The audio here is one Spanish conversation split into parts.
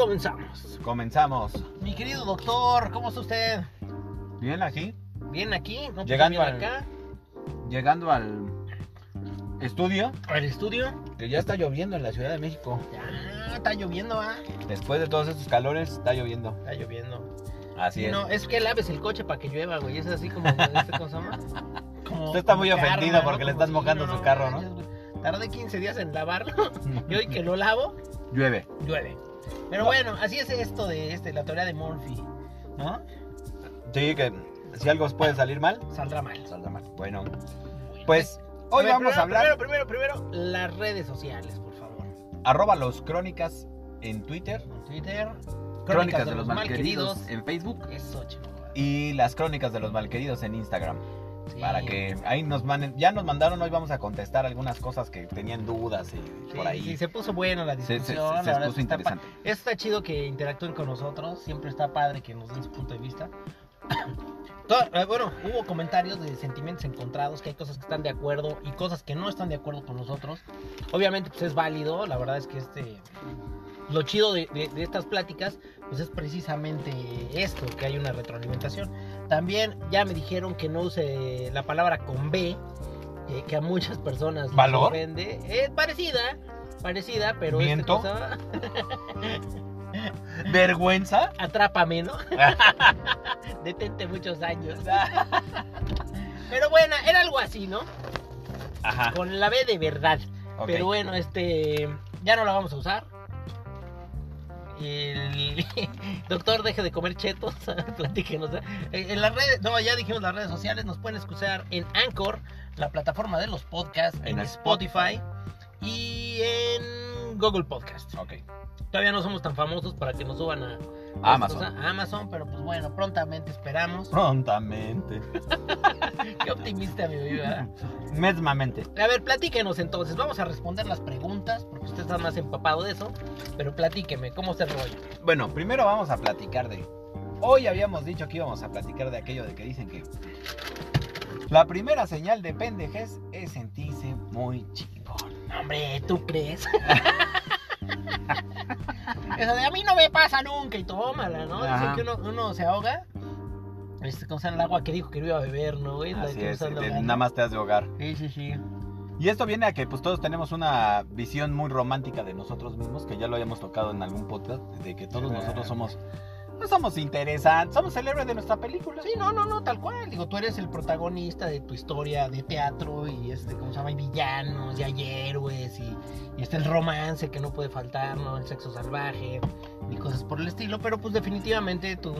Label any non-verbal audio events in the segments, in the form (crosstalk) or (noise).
comenzamos. Comenzamos. Mi querido doctor, ¿cómo está usted? Bien aquí, ¿Bien aquí? ¿No? Pues, Llegando al- acá? llegando al estudio, ¿Al estudio? que ya está lloviendo en la Ciudad de México. Ya, está lloviendo, ¿ah? Después de todos estos calores, está lloviendo. Está lloviendo. Así es. No, es que laves el coche para que llueva, güey. Es así como, este. (laughs) Como- Usted está muy ofendido porque le estás mojando su carro, ¿no? Tardé 15 días en lavarlo. (laughs) y hoy que lo lavo, Llueve. llueve. Pero No. bueno, así es esto de este, la teoría de Murphy. ¿No? Sí, que si algo puede salir mal, Saldrá mal. saldrá mal. Bueno, Bueno, pues hoy ver, vamos primero, a hablar Primero, primero, primero, las redes sociales, por favor. arroba los crónicas en Twitter, En Twitter. crónicas, de, los malqueridos en Facebook Eso, chico. y las crónicas de los malqueridos en Instagram. Sí. Para que ahí nos manden, ya nos mandaron, hoy vamos a contestar algunas cosas que tenían dudas y Sí, por ahí. sí, se puso buena la se- discusión. se- la se puso es que está interesante. Está chido que interactúen con nosotros. Siempre está padre que nos den su punto de vista. (coughs) Todo- eh, bueno, hubo comentarios de sentimientos encontrados, que hay cosas que están de acuerdo y cosas que no están de acuerdo con nosotros. Obviamente, pues es válido. La verdad es que este. Lo chido de, de- de estas pláticas, pues es precisamente esto, que hay una retroalimentación. También ya me dijeron que no use la palabra con B, eh, que a muchas personas ¿Valor? Es parecida, parecida, pero este, ¿Viento? ¿cómo se llama? (laughs) ¿Vergüenza? Atrápame, ¿no? (laughs) Detente muchos años. (laughs) Pero bueno, era algo así, ¿no? Ajá. Con la B de verdad. Pero bueno, este. Ya no la vamos a usar. El (laughs) doctor deje de comer chetos. (laughs) Platíquenos. ¿eh? En las redes, no, ya dijimos las redes sociales. Nos pueden escuchar en Anchor, la plataforma de los podcasts, en, En Spotify y en Google Podcast. Ok. Todavía no somos tan famosos para que nos suban A Amazon. a Amazon, pero pues bueno, prontamente esperamos. Prontamente. (laughs) Qué optimista me viva. Mesmamente. A ver, platíquenos entonces. Vamos a responder las preguntas, porque usted está más empapado de eso. Pero platíqueme, ¿cómo está el rollo? Bueno, primero vamos a platicar de. Hoy habíamos dicho que íbamos a platicar de aquello de que dicen que. La primera señal de pendejez es sentirse muy chingón. Hombre, ¿tú crees? (laughs) Eso de a mí no me pasa nunca y tómala, ¿no? Dicen Ajá. que uno, uno se ahoga. Este, ¿Cómo se llama el agua que dijo que no iba a beber, no? güey? Así que es, de nada más te has de hogar. Sí, sí, sí. Y esto viene a que pues todos tenemos una visión muy romántica de nosotros mismos, que ya lo habíamos tocado en algún podcast, de que todos Claro. nosotros somos, no somos interesantes, somos el héroe de nuestra película. Sí, no, no, no, tal cual. Digo, tú eres el protagonista de tu historia de teatro y este, ¿cómo se llama? Hay villanos y hay héroes y, y está el romance que no puede faltar, ¿no? El sexo salvaje y cosas por el estilo. Pero pues definitivamente tú,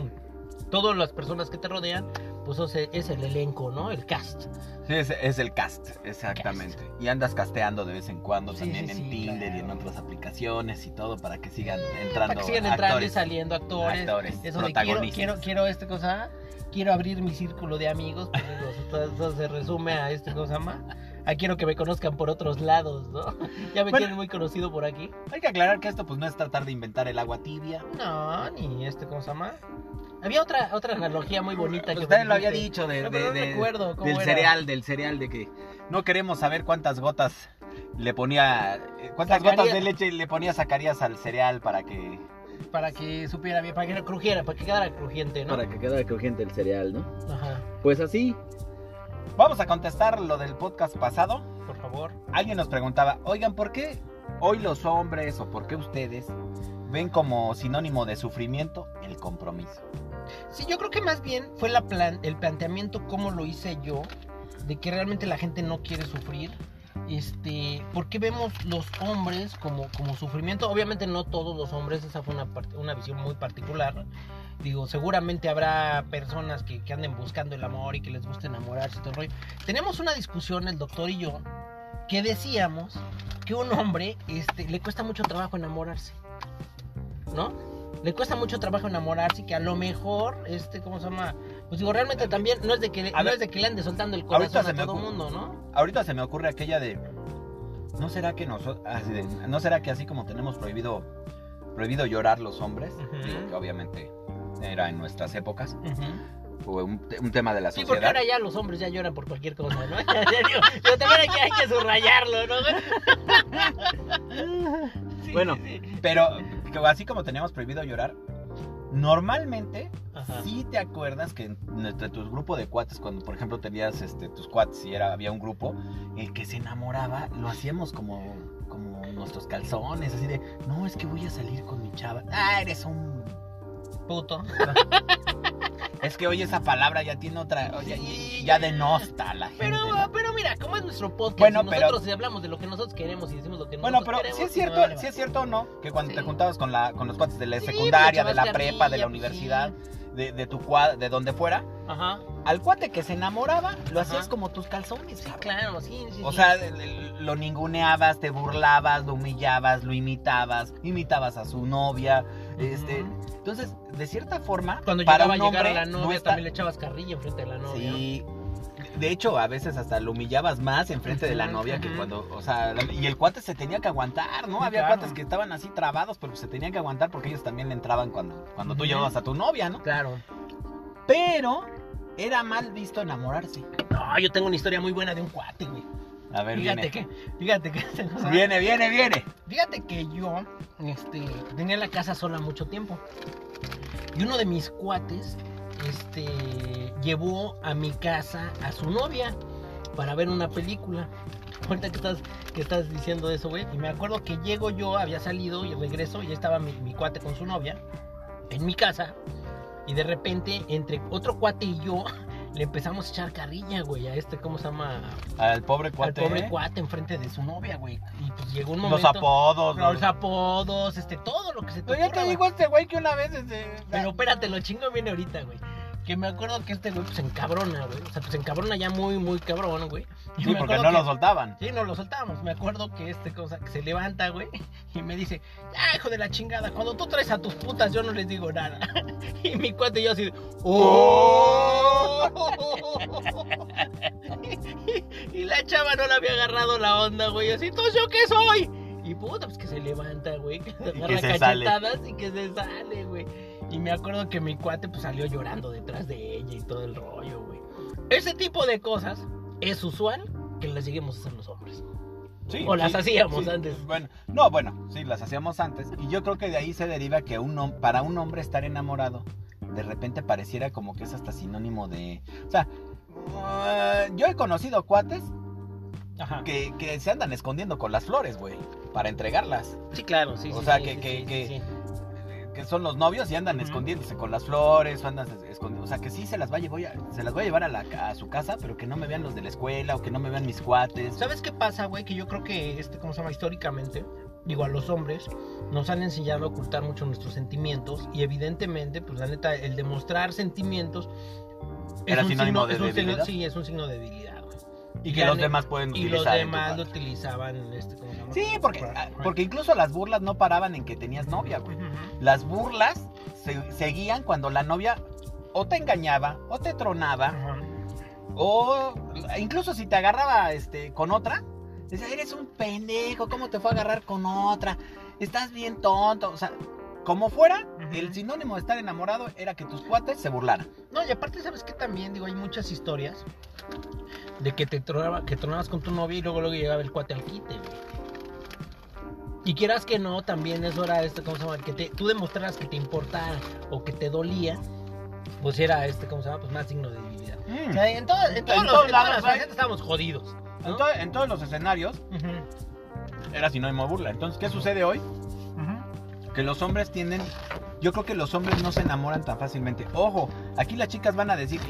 todas las personas que te rodean, pues es el elenco, ¿no? El cast. Sí, es, es el cast, exactamente. Y andas casteando de vez en cuando Sí, también sí, en sí, Tinder y en claro. otras aplicaciones y todo para que sigan entrando Para que sigan entrando y actores. saliendo actores. actores, Eso de quiero, quiero, quiero este cosa, quiero abrir mi círculo de amigos, pues (laughs) eso, eso se resume a este cosa más. Ah, quiero que me conozcan por otros lados, ¿no? (laughs) Ya me Bueno. tienen muy conocido por aquí. Hay que aclarar que esto pues no es tratar de inventar el agua tibia. No, ni este cosa más. Había otra, otra analogía muy bonita que Usted me lo había dicho de, No, de- pero no de- recuerdo cómo del era. cereal, del cereal, de que no queremos saber cuántas gotas le ponía, eh, cuántas Zacarías. gotas de leche le ponía Zacarías al cereal para que Para que supiera bien, para que no crujiera, para que quedara crujiente, ¿no? que quedara crujiente el cereal, ¿no? Ajá, Pues así. Vamos a contestar lo del podcast pasado. por favor. Alguien nos preguntaba, oigan, ¿por qué hoy los hombres o por qué ustedes ven como sinónimo de sufrimiento el compromiso? Sí, yo creo que más bien fue la plan, el planteamiento como lo hice yo, de que realmente la gente no quiere sufrir. Este, porque vemos los hombres como, como sufrimiento? Obviamente no todos los hombres, esa fue una, una visión muy particular. Digo, seguramente habrá personas que, que anden buscando el amor y que les guste enamorarse y todo el rollo. Tenemos una discusión, el doctor y yo, que decíamos que un hombre este, le cuesta mucho trabajo enamorarse. ¿No? Le cuesta mucho trabajo enamorarse y que a lo mejor, este, ¿cómo se llama? Pues digo, realmente también no es de que le, no ver, es de que le ande soltando el corazón a todo ocurre- mundo, ¿no? Ahorita se me ocurre aquella de, ¿no será que nosotros, no será que así como tenemos prohibido, prohibido llorar los hombres. Digo, que obviamente era en nuestras épocas, Ujú. Fue un, te- un tema de la Sí, porque sociedad. ahora ya los hombres ya lloran por cualquier cosa, ¿no? (laughs) Digo, Yo también hay que, hay que subrayarlo, ¿no? (laughs) Sí, Bueno, sí, sí. Pero así como teníamos prohibido llorar, normalmente Ajá. sí te acuerdas que en- entre tus grupos de cuates, cuando por ejemplo tenías este, tus cuates y era, había un grupo, el que se enamoraba, lo hacíamos como, como nuestros calzones, así de, no, es que voy a salir con mi chava. Ah, eres un... Puto. (laughs) Es que hoy esa palabra ya tiene otra, ya, Sí, ya ya. denosta a la gente. Pero, ¿no? pero mira, como es nuestro podcast, Bueno, pero- nosotros si hablamos de lo que nosotros queremos y decimos lo que Bueno, nosotros pero queremos. sí es no cierto, sí es cierto o no, que cuando Sí. te juntabas con la, con los cuates de la Sí, secundaria, pues, de la prepa, de la pues, universidad, de, de tu cuad, de donde fuera, Ajá. al cuate que se enamoraba, lo Ajá. hacías como tus calzones. Sí, cabrón. claro, sí, sí. O sí. sea, lo ninguneabas, te burlabas, lo humillabas, lo imitabas, imitabas a su novia, este, entonces, de cierta forma, Cuando para llegaba a un llegar a hombre la no novia, está- también le echabas carrilla enfrente de la novia. Sí. De hecho, a veces hasta lo humillabas más enfrente de la novia que cuando, o sea, la- y el cuate se tenía que aguantar, ¿no? Había claro. cuates que estaban así trabados, pero se tenían que aguantar porque ellos también le entraban cuando, cuando tú llevabas a tu novia, ¿no? Claro. Pero era mal visto enamorarse. No, yo tengo una historia muy buena de un cuate, güey. A ver, Fíjate viene. que, fíjate que, (laughs) Viene, viene, viene. Fíjate que yo este, tenía la casa sola mucho tiempo. Y uno de mis cuates este, llevó a mi casa a su novia para ver una película. (laughs) Ahorita que estás, que estás diciendo eso, güey. Y me acuerdo que llego yo, había salido y regreso, y ya estaba mi, mi cuate con su novia en mi casa. Y de repente, entre otro cuate y yo, (laughs) le empezamos a echar carrilla, güey, a este, ¿cómo se llama? Al pobre cuate. Al pobre ¿eh? cuate enfrente de su novia, güey. Y pues llegó un Los momento. apodos. Los los- apodos, este, todo lo que se te Pero ya te digo este güey que una vez este, Pero espérate, lo chingo viene ahorita, güey. Que me acuerdo que este güey pues, se encabrona, güey. O sea, pues se encabrona ya muy, muy cabrón, güey. Y Sí, porque no que- lo soltaban. Sí, no lo soltábamos. Me acuerdo que este cosa que se levanta, güey, y me dice, ah, hijo de la chingada, cuando tú traes a tus putas yo no les digo nada. (laughs) Y mi cuate y yo así, de, ¡Oh! (laughs) y la chava no le había agarrado la onda, güey, así, ¿entonces yo qué soy? Y puta, pues que se levanta, güey, (laughs) que se agarra cachetadas y que se sale, güey. Y me acuerdo que mi cuate pues salió llorando detrás de ella y todo el rollo, güey. Ese tipo de cosas es usual que las lleguemos a hacer los hombres. Sí, O las sí, hacíamos sí. antes. Bueno, no, bueno, sí, las hacíamos antes. Y yo creo que de ahí se deriva que un para un hombre estar enamorado, de repente pareciera como que es hasta sinónimo de. O sea, uh, yo he conocido cuates Ajá. que, que se andan escondiendo con las flores, güey, para entregarlas. Sí, claro, sí. O sea, que- que-. Que son los novios y andan Ujú. escondiéndose con las flores, o andan escondiendo. O sea, que sí se las va a llevar, se las voy a, llevar a, la, a su casa, pero que no me vean los de la escuela o que no me vean mis cuates. ¿Sabes qué pasa, güey? Que yo creo que, este, ¿cómo se llama? Históricamente, digo, a los hombres nos han enseñado a ocultar mucho nuestros sentimientos y evidentemente, pues la neta, el demostrar sentimientos Era un sinónimo signo- de es un signo- debilidad. sí, es un signo de debilidad. Y que los demás pueden Y los utilizar. en tu demás lo utilizaban, este, ¿cómo se llama? Sí, porque, ah, porque incluso las burlas no paraban en que tenías novia, güey. Las burlas se, seguían cuando la novia o te engañaba, o te tronaba, o incluso si te agarraba este, con otra, decía, eres un pendejo, ¿cómo te fue a agarrar con otra? Estás bien tonto. O sea, como fuera, el sinónimo de estar enamorado era que tus cuates se burlaran. No, y aparte, ¿sabes qué? También, digo, hay muchas historias de que te tronaba, que tronabas con tu novia y luego luego llegaba el cuate al quite, güey. Y quieras que no, también eso era este, ¿cómo se llama? Que te, tú demostraras que te importaba o que te dolía, pues era este, ¿cómo se llama? Pues más signo de. O sea, en, todos En los, todos en todas las estábamos jodidos. ¿no? En, to- en todos los escenarios Ujú, era sinónimo de burla. Entonces, ¿qué sucede hoy? Que los hombres tienden, yo creo que los hombres no se enamoran tan fácilmente. Ojo, aquí las chicas van a decir,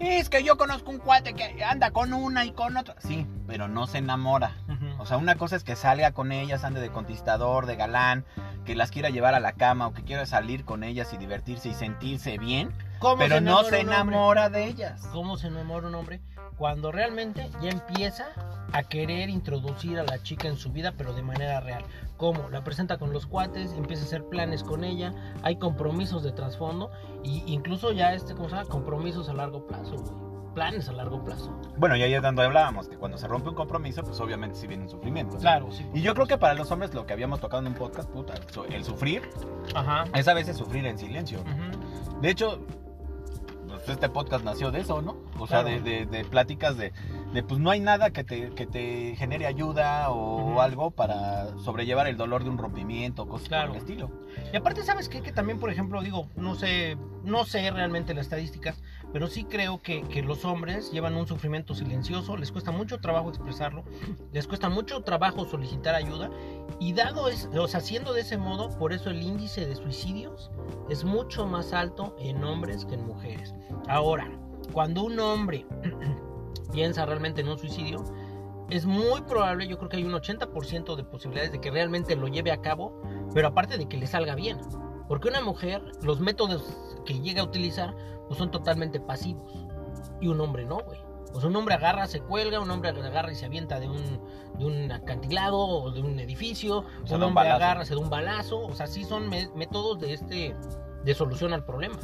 es que yo conozco un cuate que anda con una y con otra. Sí, pero no se enamora. O sea, una cosa es que salga con ellas, ande de conquistador, de galán, que las quiera llevar a la cama o que quiera salir con ellas y divertirse y sentirse bien, ¿Cómo pero no se un hombre? enamora de ellas. cómo se enamora un hombre cuando realmente ya empieza a querer introducir a la chica en su vida, pero de manera real. ¿Cómo? La presenta con los cuates, empieza a hacer planes con ella, hay compromisos de trasfondo y incluso ya este, ¿cómo se llama? Compromisos a largo plazo, güey. Planes a largo plazo. Bueno, y ahí es donde hablábamos, que cuando se rompe un compromiso, pues obviamente sí vienen sufrimientos. Claro, sí. Y yo creo que para los hombres lo que habíamos tocado en un podcast, puta, el sufrir, Ajá. es a veces sufrir en silencio. De hecho, pues este podcast nació de eso, ¿no? O sea, Claro. de, de- de pláticas de, de, pues no hay nada que te, que te genere ayuda o Ujú. algo para sobrellevar el dolor de un rompimiento, cosas Claro. por el estilo. Y aparte, ¿sabes qué? Que también, por ejemplo, digo, no sé, no sé realmente las estadísticas, pero sí creo que, que los hombres llevan un sufrimiento silencioso, les cuesta mucho trabajo expresarlo, les cuesta mucho trabajo solicitar ayuda, y dado es, o sea, siendo de ese modo, por eso el índice de suicidios es mucho más alto en hombres que en mujeres. Ahora, cuando un hombre (clears throat) piensa realmente en un suicidio, es muy probable, yo creo que hay un 80% de posibilidades de que realmente lo lleve a cabo, pero aparte de que le salga bien. Porque una mujer, los métodos que llega a utilizar, pues son totalmente pasivos. Y un hombre no, güey. Pues un hombre agarra, se cuelga, un hombre agarra y se avienta de un, de un acantilado o de un edificio, Se un da un hombre balazo. agarra, se da un balazo. O sea, sí son métodos de este de solución al problema.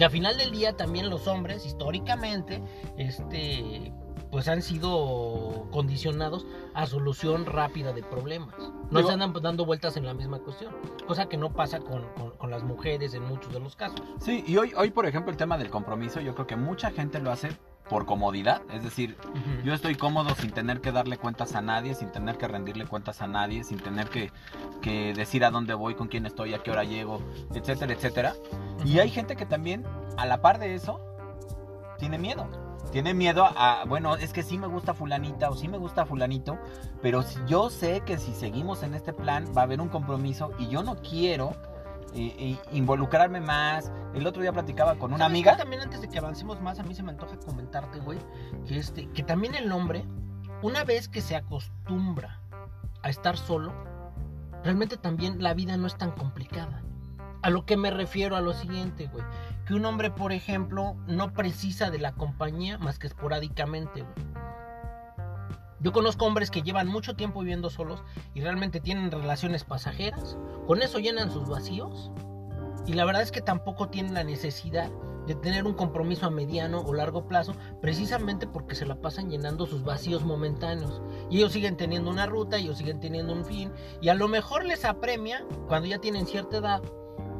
Que al final del día también los hombres, históricamente, este pues han sido condicionados a solución rápida de problemas. No se andan dando vueltas en la misma cuestión, cosa que no pasa con, con- con las mujeres en muchos de los casos. Sí, y hoy, hoy, por ejemplo, el tema del compromiso, yo creo que mucha gente lo hace por comodidad, es decir, yo estoy cómodo sin tener que darle cuentas a nadie, sin tener que rendirle cuentas a nadie, sin tener que, que decir a dónde voy, con quién estoy, a qué hora llego, etcétera, etcétera. Y hay gente que también, a la par de eso, tiene miedo. Tiene miedo a, bueno, es que sí me gusta fulanita o sí me gusta fulanito, pero yo sé que si seguimos en este plan va a haber un compromiso y yo no quiero eh, eh, involucrarme más. El otro día platicaba con una ¿Sabes amiga. También antes de que avancemos más, a mí se me antoja comentarte, güey, que este, que también el hombre, una vez que se acostumbra a estar solo, realmente también la vida no es tan complicada. A lo que me refiero a lo siguiente, güey. Que un hombre, por ejemplo, no precisa de la compañía más que esporádicamente, güey. Yo conozco hombres que llevan mucho tiempo viviendo solos y realmente tienen relaciones pasajeras. Con eso llenan sus vacíos. Y la verdad es que tampoco tienen la necesidad de tener un compromiso a mediano o largo plazo, precisamente porque se la pasan llenando sus vacíos momentáneos. Y ellos siguen teniendo una ruta, ellos siguen teniendo un fin, y a lo mejor les apremia cuando ya tienen cierta edad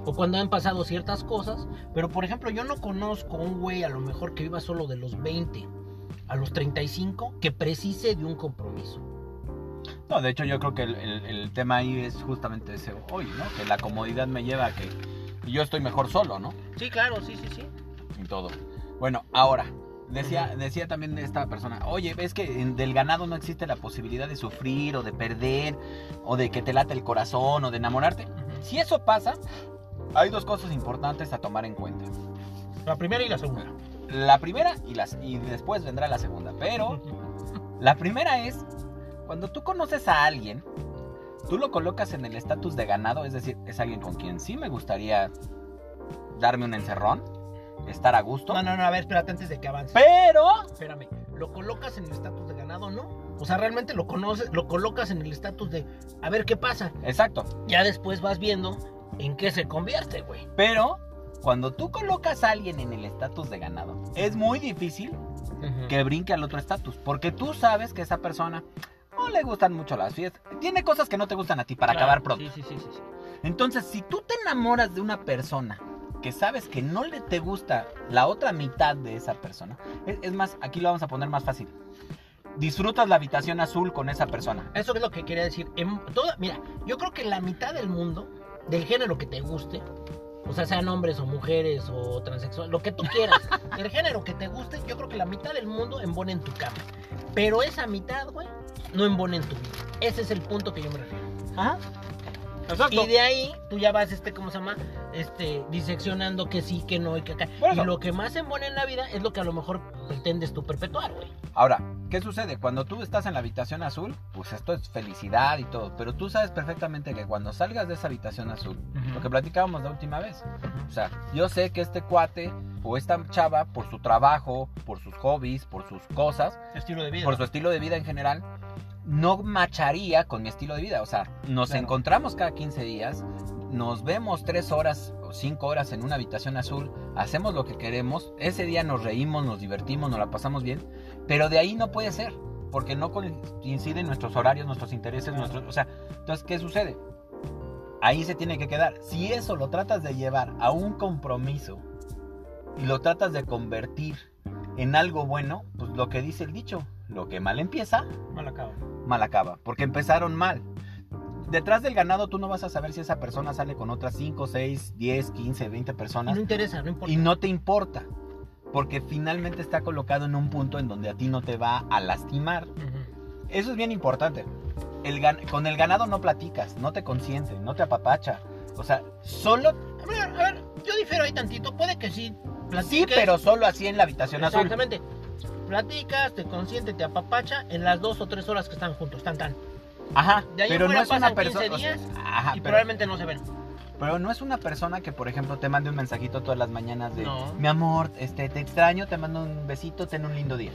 o cuando han pasado ciertas cosas. Pero por ejemplo, yo no conozco un güey a lo mejor que viva solo de los 20 a los 35 que precise de un compromiso. No, de hecho yo creo que el, el- el tema ahí es justamente ese hoy, ¿no? Que la comodidad me lleva a que yo estoy mejor solo, ¿no? Sí, claro, sí, sí, sí. Y todo. Bueno, ahora, decía, decía también esta persona, oye, ves que del ganado no existe la posibilidad de sufrir o de perder o de que te late el corazón o de enamorarte. Si eso pasa, hay dos cosas importantes a tomar en cuenta. La primera y la segunda. La primera y, las, y después vendrá la segunda. Pero la primera es, cuando tú conoces a alguien, tú lo colocas en el estatus de ganado, es decir, es alguien con quien sí me gustaría darme un encerrón, estar a gusto. No, no, no, a ver, espérate antes de que avance. Pero Espérame, ¿lo colocas en el estatus de ganado no? O sea, realmente lo conoces, lo colocas en el estatus de a ver qué pasa. Exacto. Ya después vas viendo en qué se convierte, güey. Pero cuando tú colocas a alguien en el estatus de ganado, es muy difícil que brinque al otro estatus. Porque tú sabes que esa persona no le gustan mucho las fiestas. Tiene cosas que no te gustan a ti para Claro, acabar pronto. Sí, sí, sí, sí, sí. Entonces, si tú te enamoras de una persona que sabes que no le te gusta la otra mitad de esa persona, es, es más, aquí lo vamos a poner más fácil. Disfrutas la habitación azul con esa persona. Eso es lo que quería decir. En toda, mira, yo creo que la mitad del mundo, del género que te guste, o sea, sean hombres o mujeres o transexuales, lo que tú quieras, (laughs) el género que te guste, yo creo que la mitad del mundo embona en tu cama. Pero esa mitad, güey, no embona en tu vida. Ese es el punto que yo me refiero. Ajá. Exacto. Y de ahí tú ya vas, este, ¿cómo se llama? Este, diseccionando que sí, que no y que acá. Y lo que más embona en la vida es lo que a lo mejor pretendes tú perpetuar, güey. Ahora, ¿qué sucede? Cuando tú estás en la habitación azul, pues esto es felicidad y todo. Pero tú sabes perfectamente que cuando salgas de esa habitación azul, lo que platicábamos la última vez, o sea, yo sé que este cuate o esta chava, por su trabajo, por sus hobbies, por sus cosas, Estilo de vida. por su estilo de vida en general, no macharía con mi estilo de vida. O sea, nos Claro. encontramos cada 15 días, nos vemos 3 horas o 5 horas en una habitación azul, hacemos lo que queremos, ese día nos reímos, nos divertimos, nos la pasamos bien, pero de ahí no puede ser, porque no coinciden nuestros horarios, nuestros intereses, Claro. nuestros... O sea, entonces, ¿qué sucede? Ahí se tiene que quedar. Si eso lo tratas de llevar a un compromiso y lo tratas de convertir en algo bueno, pues lo que dice el dicho, lo que mal empieza, Mal acaba. mal acaba, porque empezaron mal. Detrás del ganado tú no vas a saber si esa persona sale con otras 5, 6, 10, 15, 20 Y personas no interesa, no importa. y no te importa, porque finalmente está colocado en un punto en donde a ti no te va a lastimar. Ujú. Eso es bien importante. El con el ganado no platicas, no te consiente, no te apapacha. O sea, solo, A ver, a ver, yo difiero ahí tantito. Puede que sí. sí, platiques. pero solo así en la habitación azul. Exactamente. Platicas, te consiente, te apapacha en las dos o tres horas que están juntos. Tan, tan. Ajá, De ahí pero no es una persona. 15 o sea, ajá, y pero, probablemente no se ven. pero no es una persona que, por ejemplo, te mande un mensajito todas las mañanas de No. mi amor, este, te extraño, te mando un besito, ten un lindo día.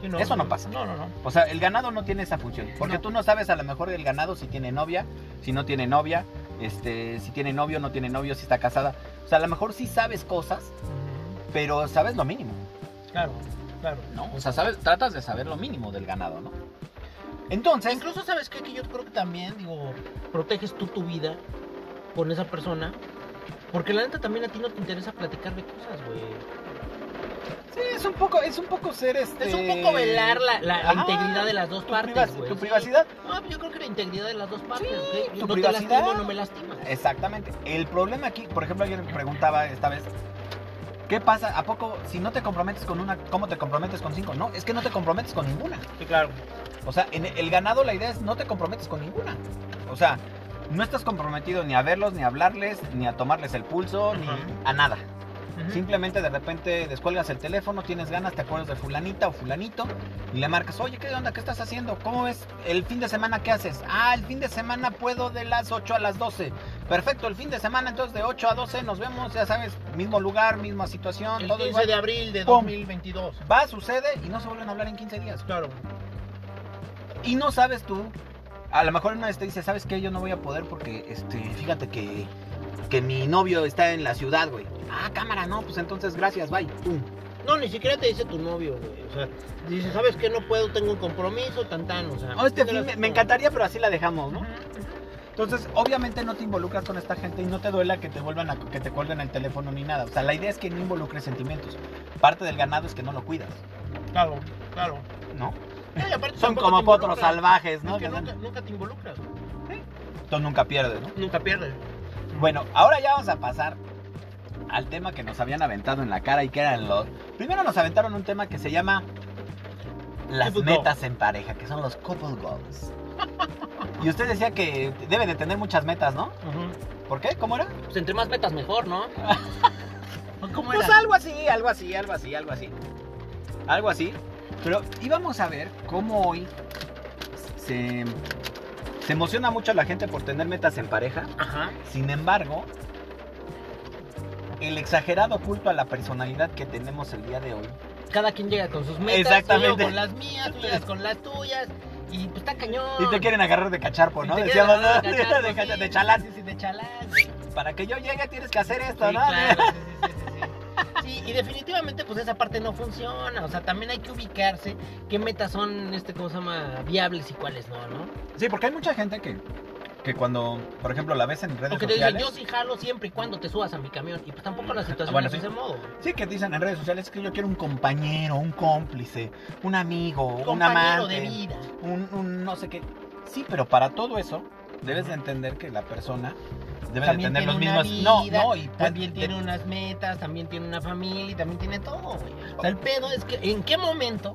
Sí, Eso no pasa. No, no, no. O sea, el ganado no tiene esa función. Porque No. tú no sabes a lo mejor el ganado si tiene novia, si no tiene novia, este, si tiene novio, no tiene novio, si está casada. O sea, a lo mejor sí sabes cosas, pero sabes lo mínimo, Claro, claro. ¿no? O sea, sabes, tratas de saber lo mínimo del ganado, ¿no? Entonces, Incluso, ¿sabes qué? Que yo creo que también, digo, proteges tú tu vida con esa persona. Porque la neta también a ti no te interesa platicar de cosas, güey. sí, es un poco, es un poco ser este. Es un poco velar la, Ajá. integridad de las dos tu, partes, privac- güey. tu sí. privacidad. No, yo creo que la integridad de las dos partes, Sí, ¿ok? tu no privacidad. te lastimo, no me lastimas. Exactamente. El problema aquí, por ejemplo, ayer me preguntaba esta vez, ¿qué pasa? ¿A poco si no te comprometes con una, cómo te comprometes con cinco? No, es que no te comprometes con ninguna. Sí, claro. O sea, en el ganado la idea es no te comprometes con ninguna. O sea, no estás comprometido ni a verlos, ni a hablarles, ni a tomarles el pulso, ni a nada. Simplemente de repente descuelgas el teléfono, tienes ganas, te acuerdas de fulanita o fulanito y le marcas, oye, ¿qué onda? ¿Qué estás haciendo? ¿Cómo ves? ¿El fin de semana qué haces? Ah, el fin de semana puedo de las 8 a las 12. Perfecto, el fin de semana entonces de 8 a 12 nos vemos, ya sabes, mismo lugar, misma situación, El todo 15 igual. de abril de Pum. 2022. Va, sucede y no se vuelven a hablar en 15 días. Claro. Y no sabes tú, a lo mejor una vez te dice, ¿sabes qué? Yo no voy a poder porque, este, fíjate que, que mi novio está en la ciudad, güey. Ah, cámara, no, pues entonces gracias, bye. Pum. No, ni siquiera te dice tu novio, güey. O sea, dice, ¿sabes qué? No puedo, tengo un compromiso, tan tan. O sea, Oh, este ¿qué fin le me, encantaría, pero así la dejamos, ¿no? Entonces, obviamente no te involucras con esta gente y no te duela que te vuelvan a que te cuelguen el teléfono ni nada. O sea, la idea es que no involucres sentimientos. Parte del ganado es que no lo cuidas, Claro, claro. ¿no? (laughs) Son como potros salvajes, ¿no? Es que nunca, nunca te involucras. Entonces nunca pierdes, ¿no? Nunca pierdes. Bueno, ahora ya vamos a pasar al tema que nos habían aventado en la cara y que eran los... Primero nos aventaron un tema que se llama las metas en pareja, que son los couple goals. (laughs) Y usted decía que debe de tener muchas metas, ¿no? Ujú. ¿Por qué? ¿Cómo era? Pues entre más metas mejor, ¿no? (laughs) ¿Cómo Pues algo así, algo así, algo así, algo así. Algo así. Pero íbamos a ver cómo hoy se, se emociona mucho la gente por tener metas en pareja. Ajá. Sin embargo, el exagerado culto a la personalidad que tenemos el día de hoy. Cada quien llega con sus metas. Exactamente. Yo con las mías, tú llegas con las tuyas. Y pues está cañón. Y te quieren agarrar de cacharpo, ¿no? Decíamos, ¿no? de cacharpo, (laughs) de, cacha- sí, de chalán. Sí, sí, de chalán. Para que yo llegue tienes que hacer esto, Sí, ¿no? claro, sí, sí, sí, sí, sí. (laughs) Sí, y definitivamente pues esa parte no funciona, o sea, también hay que ubicarse qué metas son, este, ¿cómo se llama? Viables y cuáles no, ¿no? Sí, porque hay mucha gente que, que cuando, por ejemplo, la ves en redes O que te dicen, yo sí jalo siempre y cuando te subas a mi camión, y pues tampoco la situación Bueno, es de ese modo. Sí, que dicen en redes sociales que yo quiero un compañero, un cómplice, un amigo, un Compañero amante, de vida. un, un no sé qué. Sí, pero para todo eso debes de entender que la persona debe También de tener los mismos... vida, no, no, y también tiene unas metas, también tiene una familia, y también tiene todo, güey. O sea, el pedo es que en qué momento